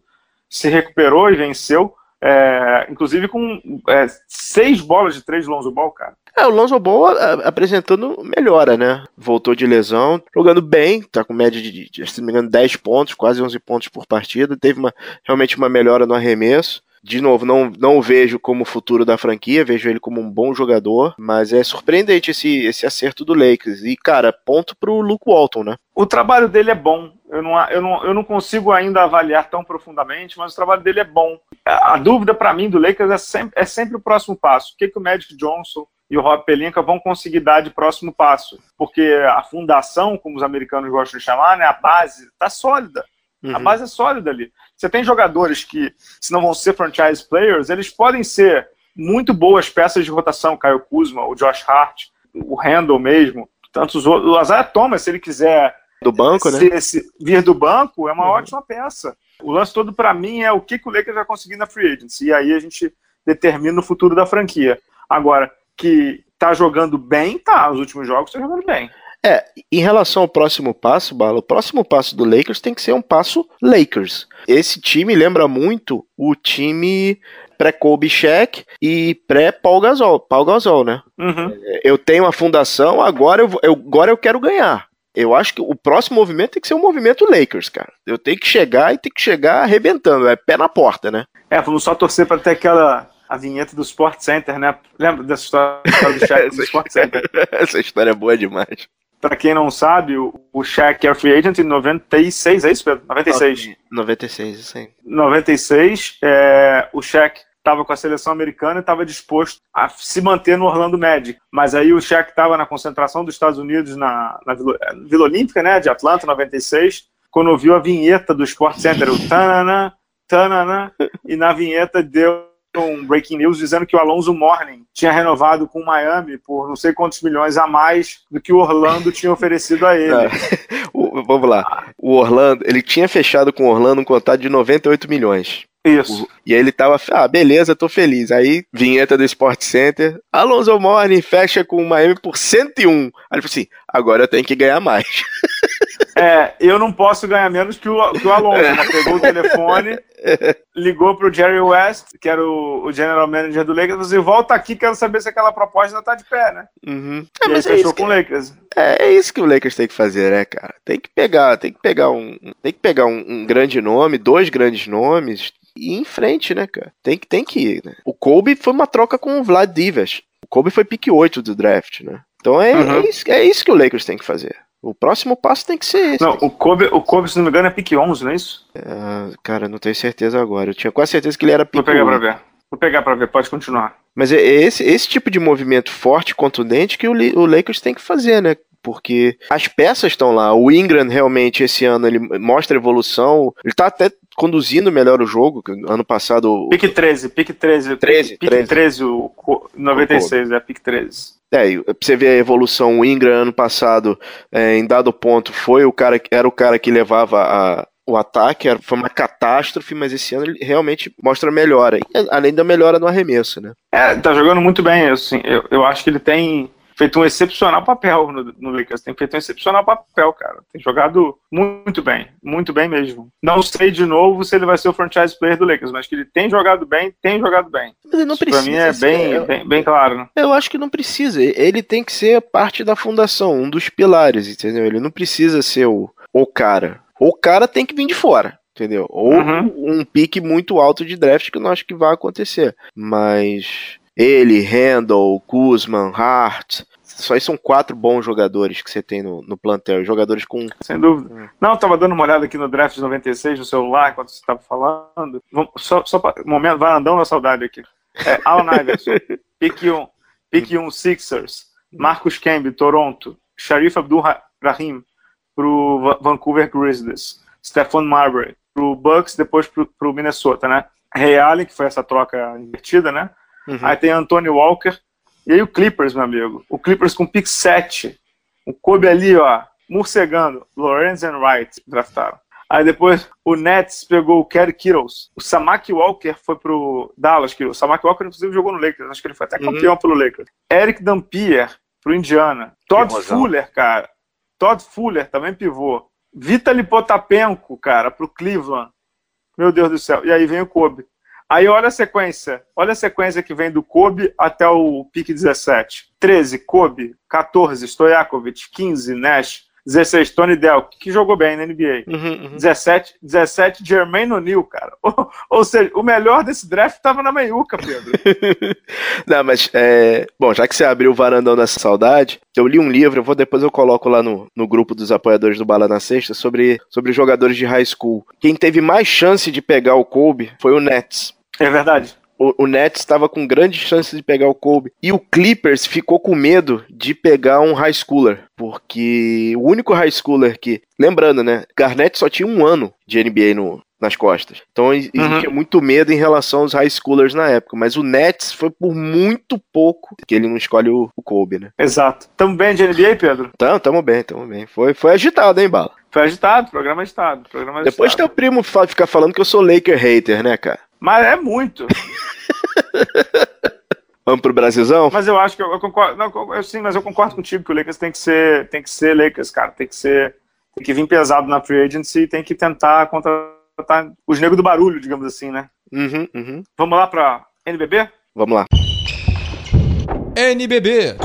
se recuperou e venceu. É, inclusive com é, seis bolas de três Lonzo Ball, cara. É, o Lonzo Ball apresentando melhora, né? Voltou de lesão, jogando bem, tá com média de, de se não me engano, 10 pontos, quase 11 pontos por partida. Teve uma, realmente uma melhora no arremesso de novo, não, não o vejo como futuro da franquia, vejo ele como um bom jogador, mas é surpreendente esse, esse acerto do Lakers. E, cara, ponto pro Luke Walton, né? O trabalho dele é bom. Eu não, eu não, eu não consigo ainda avaliar tão profundamente, mas o trabalho dele é bom. A, dúvida para mim do Lakers é sempre, é sempre o próximo passo. O que, que o Magic Johnson e o Rob Pelinka vão conseguir dar de próximo passo? Porque a fundação, como os americanos gostam de chamar, né, a base, está sólida. Uhum. A base é sólida ali. Você tem jogadores que, se não vão ser franchise players, eles podem ser muito boas peças de rotação. Caio Kuzma, o Josh Hart, o Randall mesmo, tantos outros. O Isaiah Thomas, se ele quiser do banco, né? Se, vir do banco, é uma uhum. ótima peça. O lance todo para mim é o que, que o Lakers vai conseguir na free agency. E aí a gente determina o futuro da franquia. Agora, que tá jogando bem, tá. Os últimos jogos tá jogando bem. É, em relação ao próximo passo, Bala, o próximo passo do Lakers tem que ser um passo Lakers. Esse time lembra muito o time pré-Kobe Shaq e pré-Paul Gasol, Paul Gasol, né? Uhum. Eu tenho a fundação, agora eu, eu, agora eu quero ganhar. Eu acho que o próximo movimento tem que ser um movimento Lakers, cara. Eu tenho que chegar e tem que chegar arrebentando, é pé na porta, né? É, vamos só torcer para ter aquela a vinheta do Sport Center, né? Lembra dessa história do Shaq do (laughs) Sport Center? Essa história é boa demais. Para quem não sabe, o, o Shaq é free agent em 96, é isso, Pedro? 96. 96, isso aí. 96, é, o Shaq estava com a seleção americana e estava disposto a se manter no Orlando Magic. Mas aí o Shaq estava na concentração dos Estados Unidos na, na Vila, Vila, Olímpica, né, de Atlanta, 96, quando ouviu a vinheta do Sport Center, o tanana, tanana, e na vinheta deu um breaking news dizendo que o Alonso Morning tinha renovado com o Miami por não sei quantos milhões a mais do que o Orlando tinha oferecido a (laughs) ele. (laughs) o, vamos lá. O Orlando, ele tinha fechado com o Orlando um contrato de 98 milhões. Isso. E aí ele tava, ah, beleza, tô feliz. Aí, vinheta do Sport Center, Alonso Morning fecha com o Miami por 101. Aí ele falou assim, agora eu tenho que ganhar mais. (laughs) É, eu não posso ganhar menos que o, que o Alonso. Né? Pegou o telefone, ligou pro Jerry West, que era o, o general manager do Lakers, e falou assim, volta aqui, quero saber se aquela proposta ainda tá de pé, né? Uhum. É, mas é isso com o Lakers. É, é, isso que o Lakers tem que fazer, né, cara? Tem que pegar, tem que pegar um, tem que pegar um, um grande nome, dois grandes nomes, e ir em frente, né, cara? Tem que, tem que ir, né? O Kobe foi uma troca com o Vlad Divas. O Kobe foi pick 8 do draft, né? Então é, uhum. é, isso, é isso que o Lakers tem que fazer. O próximo passo tem que ser esse. Não, o Kobe, o Kobe, se não me engano, é pick 11, não é isso? Uh, cara, não tenho certeza agora. Eu tinha quase certeza que ele era pick Vou pegar 1. pra ver. Vou pegar pra ver, pode continuar. Mas é esse, esse tipo de movimento forte, contundente, que o, o Lakers tem que fazer, né? Porque as peças estão lá. O Ingram realmente esse ano ele mostra evolução. Ele tá até conduzindo melhor o jogo. Ano passado. Pique 13, pique 13. 13, pique 13, 13 o 96, o é pique 13. É, você ver a evolução, o Ingram ano passado, é, em dado ponto, foi o cara era o cara que levava a, o ataque, era, foi uma catástrofe, mas esse ano ele realmente mostra melhora. Além da melhora no arremesso, né? É, tá jogando muito bem, assim, eu, eu acho que ele tem feito um excepcional papel no, no Lakers. Tem feito um excepcional papel, cara. Tem jogado muito bem, muito bem mesmo. Não sei de novo se ele vai ser o franchise player do Lakers, mas que ele tem jogado bem, tem jogado bem. Mas ele não Isso precisa. Pra mim é bem, bem, bem, claro. Né? Eu acho que não precisa. Ele tem que ser parte da fundação, um dos pilares, entendeu? Ele não precisa ser o, o cara. O cara tem que vir de fora entendeu? Ou uhum. um pique muito alto de draft que eu não acho que vai acontecer. Mas ele, Randall, Kuzman, Hart. Só são quatro bons jogadores que você tem no, no plantel. Jogadores com. Sem dúvida. Hum. Não, eu tava dando uma olhada aqui no draft de 96 no celular enquanto você tava falando. Só, só pra, um momento, vai andando na saudade aqui. É, Alan Iverson, (laughs) pick 1, pick 1 Sixers, Marcus Camby, Toronto, Sharif Abdul-Rahim pro Vancouver Grizzlies, Stephon Marbury pro Bucks, depois pro, pro Minnesota, né? Ray Allen, que foi essa troca invertida, né? Uhum. Aí tem Anthony Walker. E aí o Clippers, meu amigo. O Clippers com pick 7. O Kobe ali, ó, morcegando. Lorenz and Wright draftaram. Aí depois o Nets pegou o Kerry Kittles. O Samak Walker foi pro Dallas. Que o Samak Walker, inclusive, jogou no Lakers. Acho que ele foi até uhum. campeão uhum. pelo Lakers. Eric Dampier pro Indiana. Todd Fuller, cara. Todd Fuller também pivô. Vitaly Potapenko, cara, pro Cleveland. Meu Deus do céu. E aí vem o Kobe. Aí olha a sequência. Olha a sequência que vem do Kobe até o pique 17. 13, Kobe. 14, Stojakovic. 15, Nash. 16, Tony Delk, que jogou bem na NBA. Uhum, uhum. 17, 17, Jermaine O'Neal, cara. Ou, ou, seja, o melhor desse draft estava na meiuca, Pedro. (laughs) Não, mas, é... bom, já que você abriu o varandão dessa saudade, eu li um livro, eu vou depois eu coloco lá no, no grupo dos apoiadores do Bala na Sexta, sobre, sobre jogadores de high school. Quem teve mais chance de pegar o Kobe foi o Nets. É verdade. O, o Nets estava com grandes chances de pegar o Kobe. E o Clippers ficou com medo de pegar um high schooler. Porque o único high schooler que. Lembrando, né? Garnett só tinha um ano de NBA no, nas costas. Então uhum. existia uhum. muito medo em relação aos high schoolers na época. Mas o Nets foi por muito pouco que ele não escolhe o, o Kobe, né? Exato. Tamo bem de NBA, Pedro? Tamo, tamo bem, tamo bem. Foi, foi agitado, hein, Bala? Foi agitado, programa agitado. Programa agitado. Depois teu primo ficar falando que eu sou Laker hater, né, cara? Mas é muito. (laughs) Vamos pro Brasilzão? Mas eu acho que eu, eu concordo. Não, eu, sim, mas eu concordo contigo que o Lakers tem que ser, tem que ser Lakers, cara. Tem que ser. Tem que vir pesado na free agency e tem que tentar contratar os negros do barulho, digamos assim, né? Uhum, uhum. Vamos lá pra NBB? Vamos lá. NBB.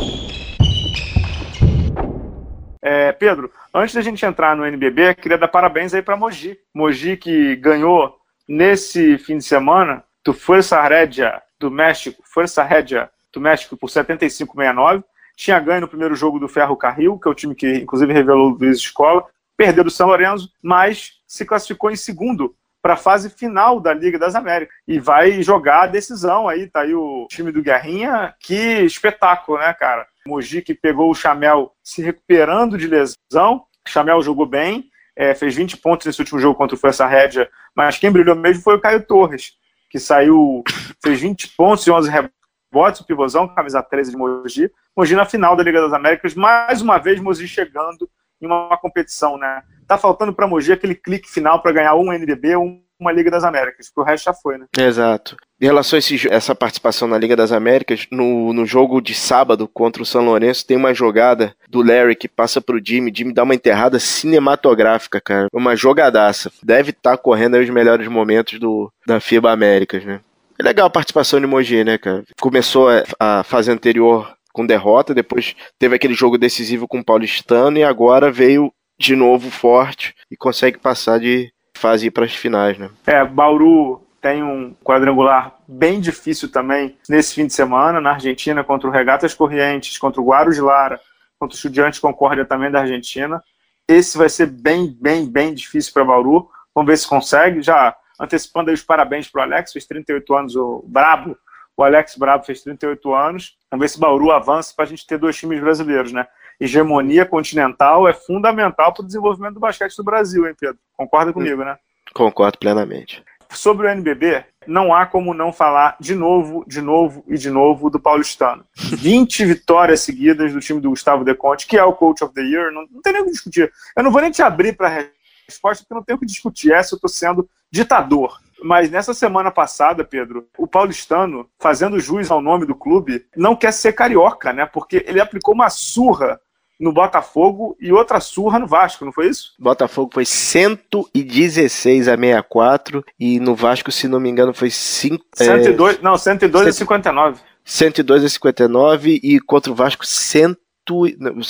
É, Pedro, antes da gente entrar no NBB, queria dar parabéns aí para Mogi. Mogi que ganhou nesse fim de semana do Força Rédia do México, Força Rédia do México por 75-69. Tinha ganho no primeiro jogo do Ferro Carril, que é o time que inclusive revelou o Luiz Escola. Perdeu do São Lourenço, mas se classificou em segundo para a fase final da Liga das Américas e vai jogar a decisão aí, tá aí o time do Guerrinha, que espetáculo, né, cara? Mogi que pegou o Chamel se recuperando de lesão, Chamel jogou bem, é, fez 20 pontos nesse último jogo contra o Força Rédia, mas quem brilhou mesmo foi o Caio Torres, que saiu, fez 20 pontos e 11 rebotes, o pivôzão, camisa 13 de Mogi. Mogi na final da Liga das Américas, mais uma vez Mogi chegando em uma, competição, né? Tá faltando para Mogi aquele clique final para ganhar um NBB, um uma Liga das Américas, porque o resto já foi, né? Exato. Em relação a esse, essa participação na Liga das Américas, no, no jogo de sábado contra o São Lourenço, tem uma jogada do Larry que passa pro Jimmy. Jimmy dá uma enterrada cinematográfica, cara. Uma jogadaça. Deve estar tá correndo aí os melhores momentos do, da FIBA Américas, né? É legal a participação de Mogi, né, cara? Começou a, a fase anterior com derrota, depois teve aquele jogo decisivo com o Paulistano e agora veio de novo forte e consegue passar de fase para as finais, né? É, Bauru tem um quadrangular bem difícil também nesse fim de semana, na Argentina, contra o Regatas Corrientes, contra o Guarus Lara, contra o Estudiante Concórdia também da Argentina. Esse vai ser bem, bem, bem difícil para Bauru. Vamos ver se consegue. Já antecipando aí os parabéns para o Alex, fez 38 anos, o Brabo. O Alex Brabo fez 38 anos. Vamos ver se Bauru avança para a gente ter dois times brasileiros, né? Hegemonia continental é fundamental para o desenvolvimento do basquete do Brasil, hein, Pedro? Concorda comigo, né? Concordo plenamente. Sobre o NBB, não há como não falar de novo, de novo e de novo do paulistano. (laughs) 20 vitórias seguidas do time do Gustavo Deconte, que é o Coach of the Year, não, não tem nem o que discutir. Eu não vou nem te abrir para a resposta, porque não tenho o que discutir essa, eu estou sendo ditador. Mas nessa semana passada, Pedro, o paulistano, fazendo jus ao nome do clube, não quer ser carioca, né? Porque ele aplicou uma surra no Botafogo e outra surra no Vasco, não foi isso? Botafogo foi 116 a 64 e no Vasco, se não me engano, foi 5 102, é... não, 102 100, a 59. 102 a 59 e contra o Vasco 100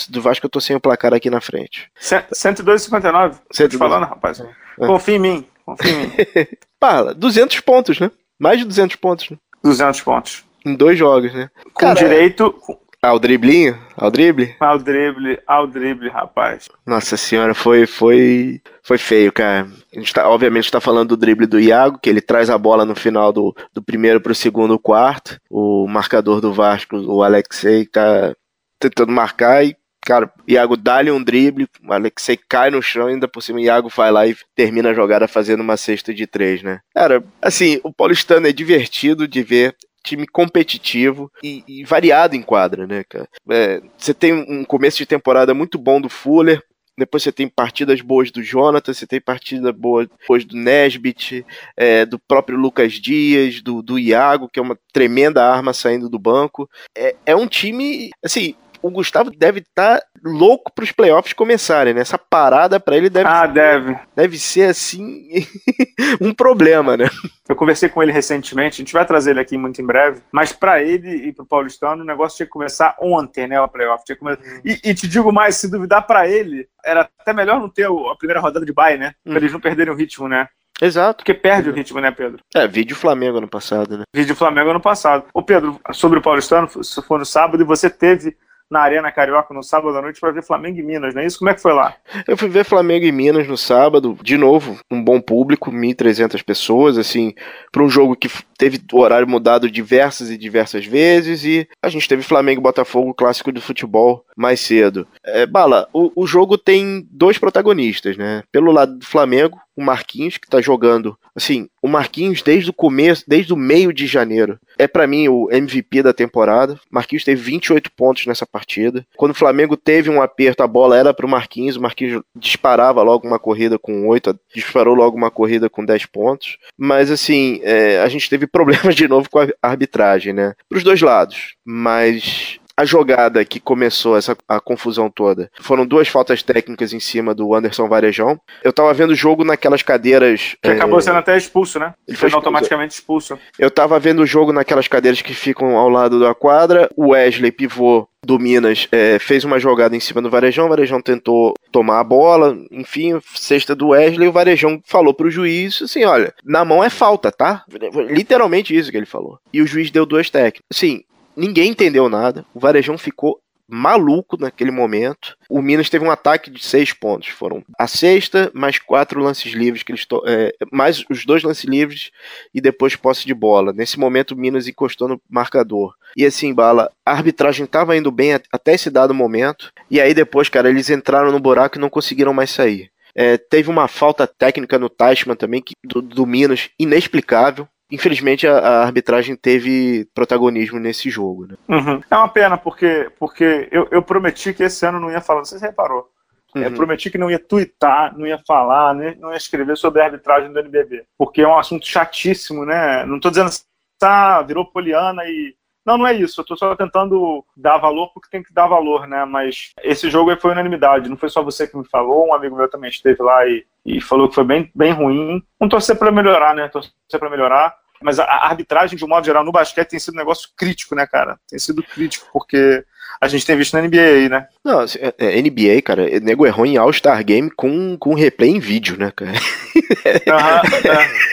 do Vasco eu tô sem o placar aqui na frente. 102 a 59. 102. Tô te falando, rapaz. É. Confia em mim. Confia em mim. (laughs) Pala, 200 pontos, né? Mais de 200 pontos. Né? 200 pontos. Em dois jogos, né? Com Cara, direito, ao driblinho? Ao drible? Ao drible, ao drible, rapaz. Nossa senhora, foi foi foi feio, cara. A gente tá, obviamente está falando do drible do Iago, que ele traz a bola no final do, do primeiro para o segundo quarto. O marcador do Vasco, o Alexei, tá tentando marcar e cara, Iago dá-lhe um drible, o Alexei cai no chão, ainda por cima o Iago vai lá e termina a jogada fazendo uma cesta de três, né? Cara, assim, o paulistano é divertido de ver, time competitivo e, e, variado em quadra, né, cara? É, você tem um começo de temporada muito bom do Fuller, depois você tem partidas boas do Jonathan, você tem partidas boas do Nesbit, é, do próprio Lucas Dias, do, do Iago, que é uma tremenda arma saindo do banco. É, é um time, assim, o Gustavo deve estar tá louco para os playoffs começarem, né? Essa parada para ele deve Ah, deve. Deve ser assim (laughs) um problema, né? Eu conversei com ele recentemente, a gente vai trazer ele aqui muito em breve, mas para ele e para o Paulistano o negócio tinha que começar ontem, né, o playoff. Tinha que começar... e, e te digo mais, se duvidar para ele, era até melhor não ter a primeira rodada de bye, né? Para hum. eles não perderem o ritmo, né? Exato. Porque perde o ritmo, né, Pedro? É, vídeo Flamengo ano passado, né? Vídeo Flamengo ano passado. Ô, Pedro, sobre o Paulistano, se for no sábado e você teve na Arena Carioca no sábado à noite para ver Flamengo e Minas, não é isso? Como é que foi lá? Eu fui ver Flamengo e Minas no sábado, de novo, um bom público, 1.300 pessoas, assim, para um jogo que teve o horário mudado diversas e diversas vezes e a gente teve Flamengo e Botafogo, clássico do futebol, mais cedo. É, Bala, o, o jogo tem dois protagonistas, né? Pelo lado do Flamengo, o Marquinhos, que tá jogando. Assim, o Marquinhos, desde o começo, desde o meio de janeiro, é para mim o MVP da temporada. Marquinhos teve 28 pontos nessa partida. Quando o Flamengo teve um aperto, a bola era pro Marquinhos. O Marquinhos disparava logo uma corrida com 8, disparou logo uma corrida com 10 pontos. Mas, assim, é, a gente teve (laughs) problemas de novo com a arbitragem, né? Pros dois lados. Mas a jogada que começou essa a confusão toda foram duas faltas técnicas em cima do Anderson Varejão. Eu tava vendo o jogo naquelas cadeiras. Que é... acabou sendo até expulso, né? Ele foi, foi automaticamente expulso. Eu tava vendo o jogo naquelas cadeiras que ficam ao lado da quadra. O Wesley, pivô do Minas, é, fez uma jogada em cima do Varejão. O Varejão tentou tomar a bola, enfim, cesta do Wesley. O Varejão falou pro juiz assim: olha, na mão é falta, tá? Literalmente isso que ele falou. E o juiz deu duas técnicas. Sim, Ninguém entendeu nada. O Varejão ficou maluco naquele momento. O Minas teve um ataque de seis pontos. Foram a sexta, mais quatro lances livres, que eles é, mais os dois lances livres e depois posse de bola. Nesse momento, o Minas encostou no marcador. E assim, bala, a arbitragem estava indo bem até esse dado momento. E aí depois, cara, eles entraram no buraco e não conseguiram mais sair. É, teve uma falta técnica no Teichmann também, que, do, do Minas, inexplicável. Infelizmente a, a, arbitragem teve protagonismo nesse jogo. Né? Uhum. É uma pena, porque, porque eu, eu prometi que esse ano não ia falar. Você reparou? Uhum. Eu prometi que não ia twittar, não ia falar, não ia escrever sobre a arbitragem do NBB, porque é um assunto chatíssimo, né? Não estou dizendo tá, virou poliana e não, não é isso. Eu tô só tentando dar valor porque tem que dar valor, né? Mas esse jogo foi unanimidade. Não foi só você que me falou, um amigo meu também esteve lá e, e falou que foi bem, bem ruim. Não torcer para melhorar, né? Torcer para melhorar. Mas a, arbitragem, de um modo geral, no basquete tem sido um negócio crítico, né, cara? Tem sido crítico, porque a gente tem visto na NBA aí, né? Não, assim, é, é, NBA, cara, o nego errou em All-Star Game com, com replay em vídeo, né, cara? Uhum,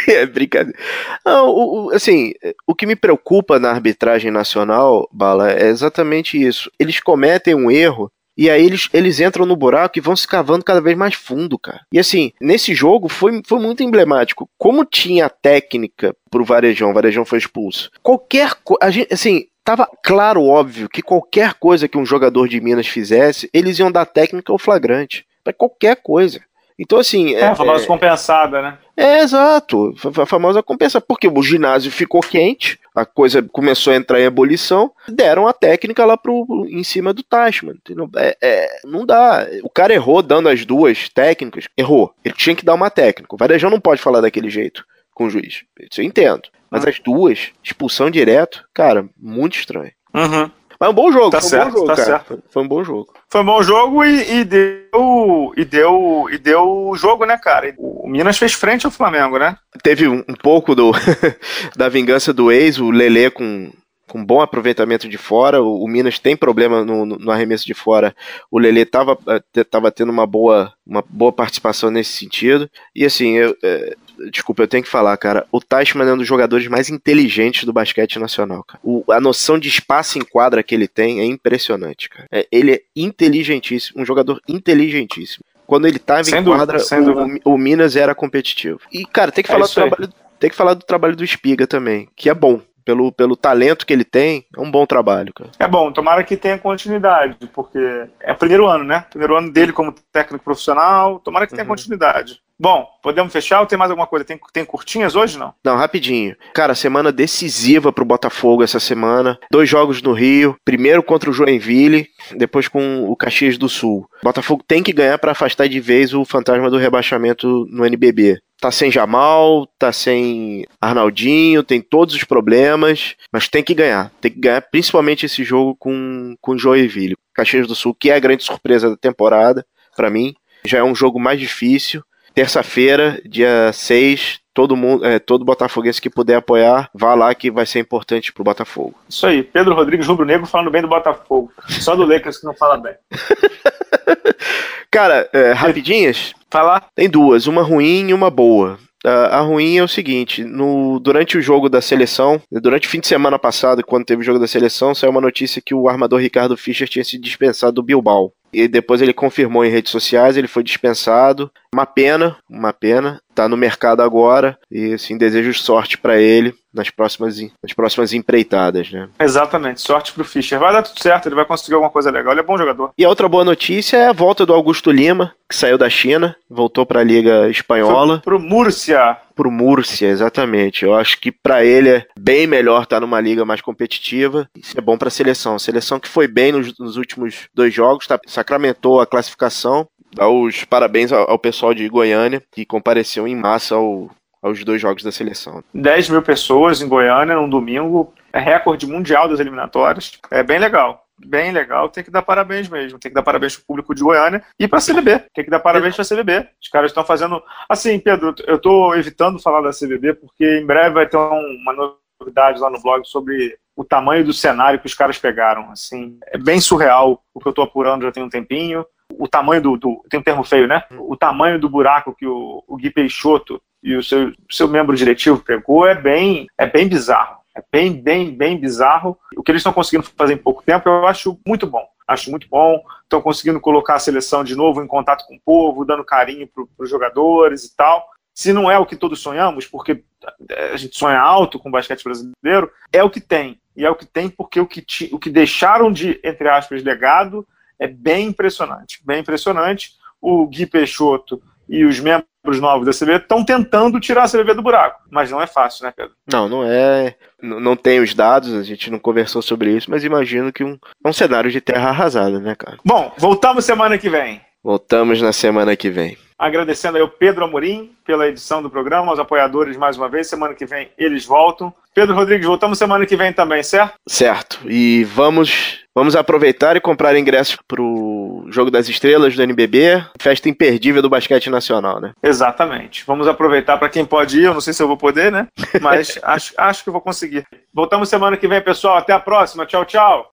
(laughs) é. é brincadeira. Não, o, o, assim, o que me preocupa na arbitragem nacional, Bala, é exatamente isso. Eles cometem um erro e aí eles, eles entram no buraco e vão se cavando cada vez mais fundo, cara. E assim, nesse jogo foi, foi muito emblemático. Como tinha técnica pro Varejão, o Varejão foi expulso. Qualquer coisa. Assim, tava claro, óbvio, que qualquer coisa que um jogador de Minas fizesse, eles iam dar técnica ou flagrante. Pra qualquer coisa. Então, assim. É, é a famosa é, compensada, né? É, exato. A famosa compensada. Porque o ginásio ficou quente, a coisa começou a entrar em ebulição, deram a técnica lá pro, em cima do Tashman. É, é, não dá. O cara errou dando as duas técnicas. Errou. Ele tinha que dar uma técnica. O Varejão não pode falar daquele jeito com o juiz. Isso eu entendo. Mas ah. as duas, expulsão direto, cara, muito estranho. Uhum. Mas é um bom jogo, tá foi certo, um bom jogo, tá cara. Certo. Foi um bom jogo. Foi um bom jogo e, e, deu e deu e deu jogo, né, cara? O Minas fez frente ao Flamengo, né? Teve um, um pouco do (laughs) da vingança do ex, o Lelê com com bom aproveitamento de fora. O, o Minas tem problema no, no, no, arremesso de fora. O Lele estava eh, tava tendo uma boa, uma boa participação nesse sentido. E assim, eu, é, desculpa, eu tenho que falar, cara. O Teichmann é um dos jogadores mais inteligentes do basquete nacional, cara. O, a noção de espaço em quadra que ele tem é impressionante, cara. É, ele é inteligentíssimo, um jogador inteligentíssimo. Quando ele estava em quadra, o, o, Minas era competitivo. E, cara, tem que, é falar do trabalho, tem que falar do trabalho do Espiga também, que é bom pelo, pelo talento que ele tem, é um bom trabalho, cara. É bom, tomara que tenha continuidade, porque é o primeiro ano, né? Primeiro ano dele como técnico profissional, tomara que tenha uhum. continuidade. Bom, podemos fechar ou tem mais alguma coisa? Tem, tem curtinhas hoje não? Não, rapidinho. Cara, semana decisiva pro Botafogo essa semana. Dois jogos no Rio. Primeiro contra o Joinville, depois com o Caxias do Sul. Botafogo tem que ganhar para afastar de vez o fantasma do rebaixamento no NBB. Tá sem Jamal, tá sem Arnaldinho, tem todos os problemas, mas tem que ganhar. Tem que ganhar principalmente esse jogo com, com Joinville. Caxias do Sul, que é a grande surpresa da temporada, para mim. Já é um jogo mais difícil terça-feira, dia 6, todo mundo, é, todo botafoguense que puder apoiar, vá lá que vai ser importante pro Botafogo. Isso aí, Pedro Rodrigues Rubro Negro falando bem do Botafogo. Só do Lakers que não fala bem. (laughs) Cara, é, rapidinhas? Falar? Tem duas, uma ruim e uma boa. A ruim é o seguinte: no, durante o jogo da seleção, durante o fim de semana passado, quando teve o jogo da seleção, saiu uma notícia que o armador Ricardo Fischer tinha sido dispensado do Bilbao. E depois ele confirmou em redes sociais, ele foi dispensado. Uma pena, uma pena. Tá no mercado agora e assim desejo sorte para ele nas próximas, nas próximas empreitadas, né? Exatamente, sorte pro Fischer. Vai dar tudo certo, ele vai conseguir alguma coisa legal. Ele é bom jogador. E a outra boa notícia é a volta do Augusto Lima, que saiu da China, voltou para a Liga Espanhola. Foi pro Múrcia. Pro Múrcia, exatamente. Eu acho que para ele é bem melhor estar tá numa liga mais competitiva. Isso é bom para a seleção. A seleção que foi bem nos, nos últimos dois jogos, tá, sacramentou a classificação. Dá os parabéns ao, ao pessoal de Goiânia que compareceu em massa ao, aos dois jogos da seleção. 10 mil pessoas em Goiânia num domingo, é recorde mundial das eliminatórias. É bem legal. Bem legal, tem que dar parabéns mesmo. Tem que dar parabéns pro público de Goiânia e pra CBB. Tem que dar parabéns pra CBB. Os caras estão fazendo. Assim, Pedro, eu tô evitando falar da CBB porque em breve vai ter uma novidade lá no blog sobre o tamanho do cenário que os caras pegaram. Assim, é bem surreal o que eu tô apurando já tem um tempinho. O tamanho do, do tem um termo feio, né? O tamanho do buraco que o, o Gui Peixoto e o seu, seu membro diretivo pegou é bem, é bem bizarro. É bem, bem, bem bizarro. O que eles estão conseguindo fazer em pouco tempo, eu acho muito bom. Acho muito bom. Estão conseguindo colocar a seleção de novo em contato com o povo, dando carinho para os jogadores e tal. Se não é o que todos sonhamos, porque a gente sonha alto com o basquete brasileiro, é o que tem. E é o que tem porque o que, o que deixaram de, entre aspas, legado é bem impressionante. Bem impressionante. O Gui Peixoto e os membros novos da CBB estão tentando tirar a CBB do buraco, mas não é fácil, né, Pedro? Não, não é. Não tem os dados, a gente não conversou sobre isso, mas imagino que um, é um cenário de terra arrasada, né, cara? Bom, voltamos semana que vem. Voltamos na semana que vem. Agradecendo aí o Pedro Amorim pela edição do programa, os apoiadores mais uma vez. Semana que vem eles voltam. Pedro Rodrigues, voltamos semana que vem também, certo? Certo. E vamos, vamos aproveitar e comprar ingressos para o Jogo das Estrelas do NBB, festa imperdível do basquete nacional, né? Exatamente. Vamos aproveitar para quem pode ir. Eu não sei se eu vou poder, né? Mas (laughs) acho, acho que vou conseguir. Voltamos semana que vem, pessoal. Até a próxima. Tchau, tchau.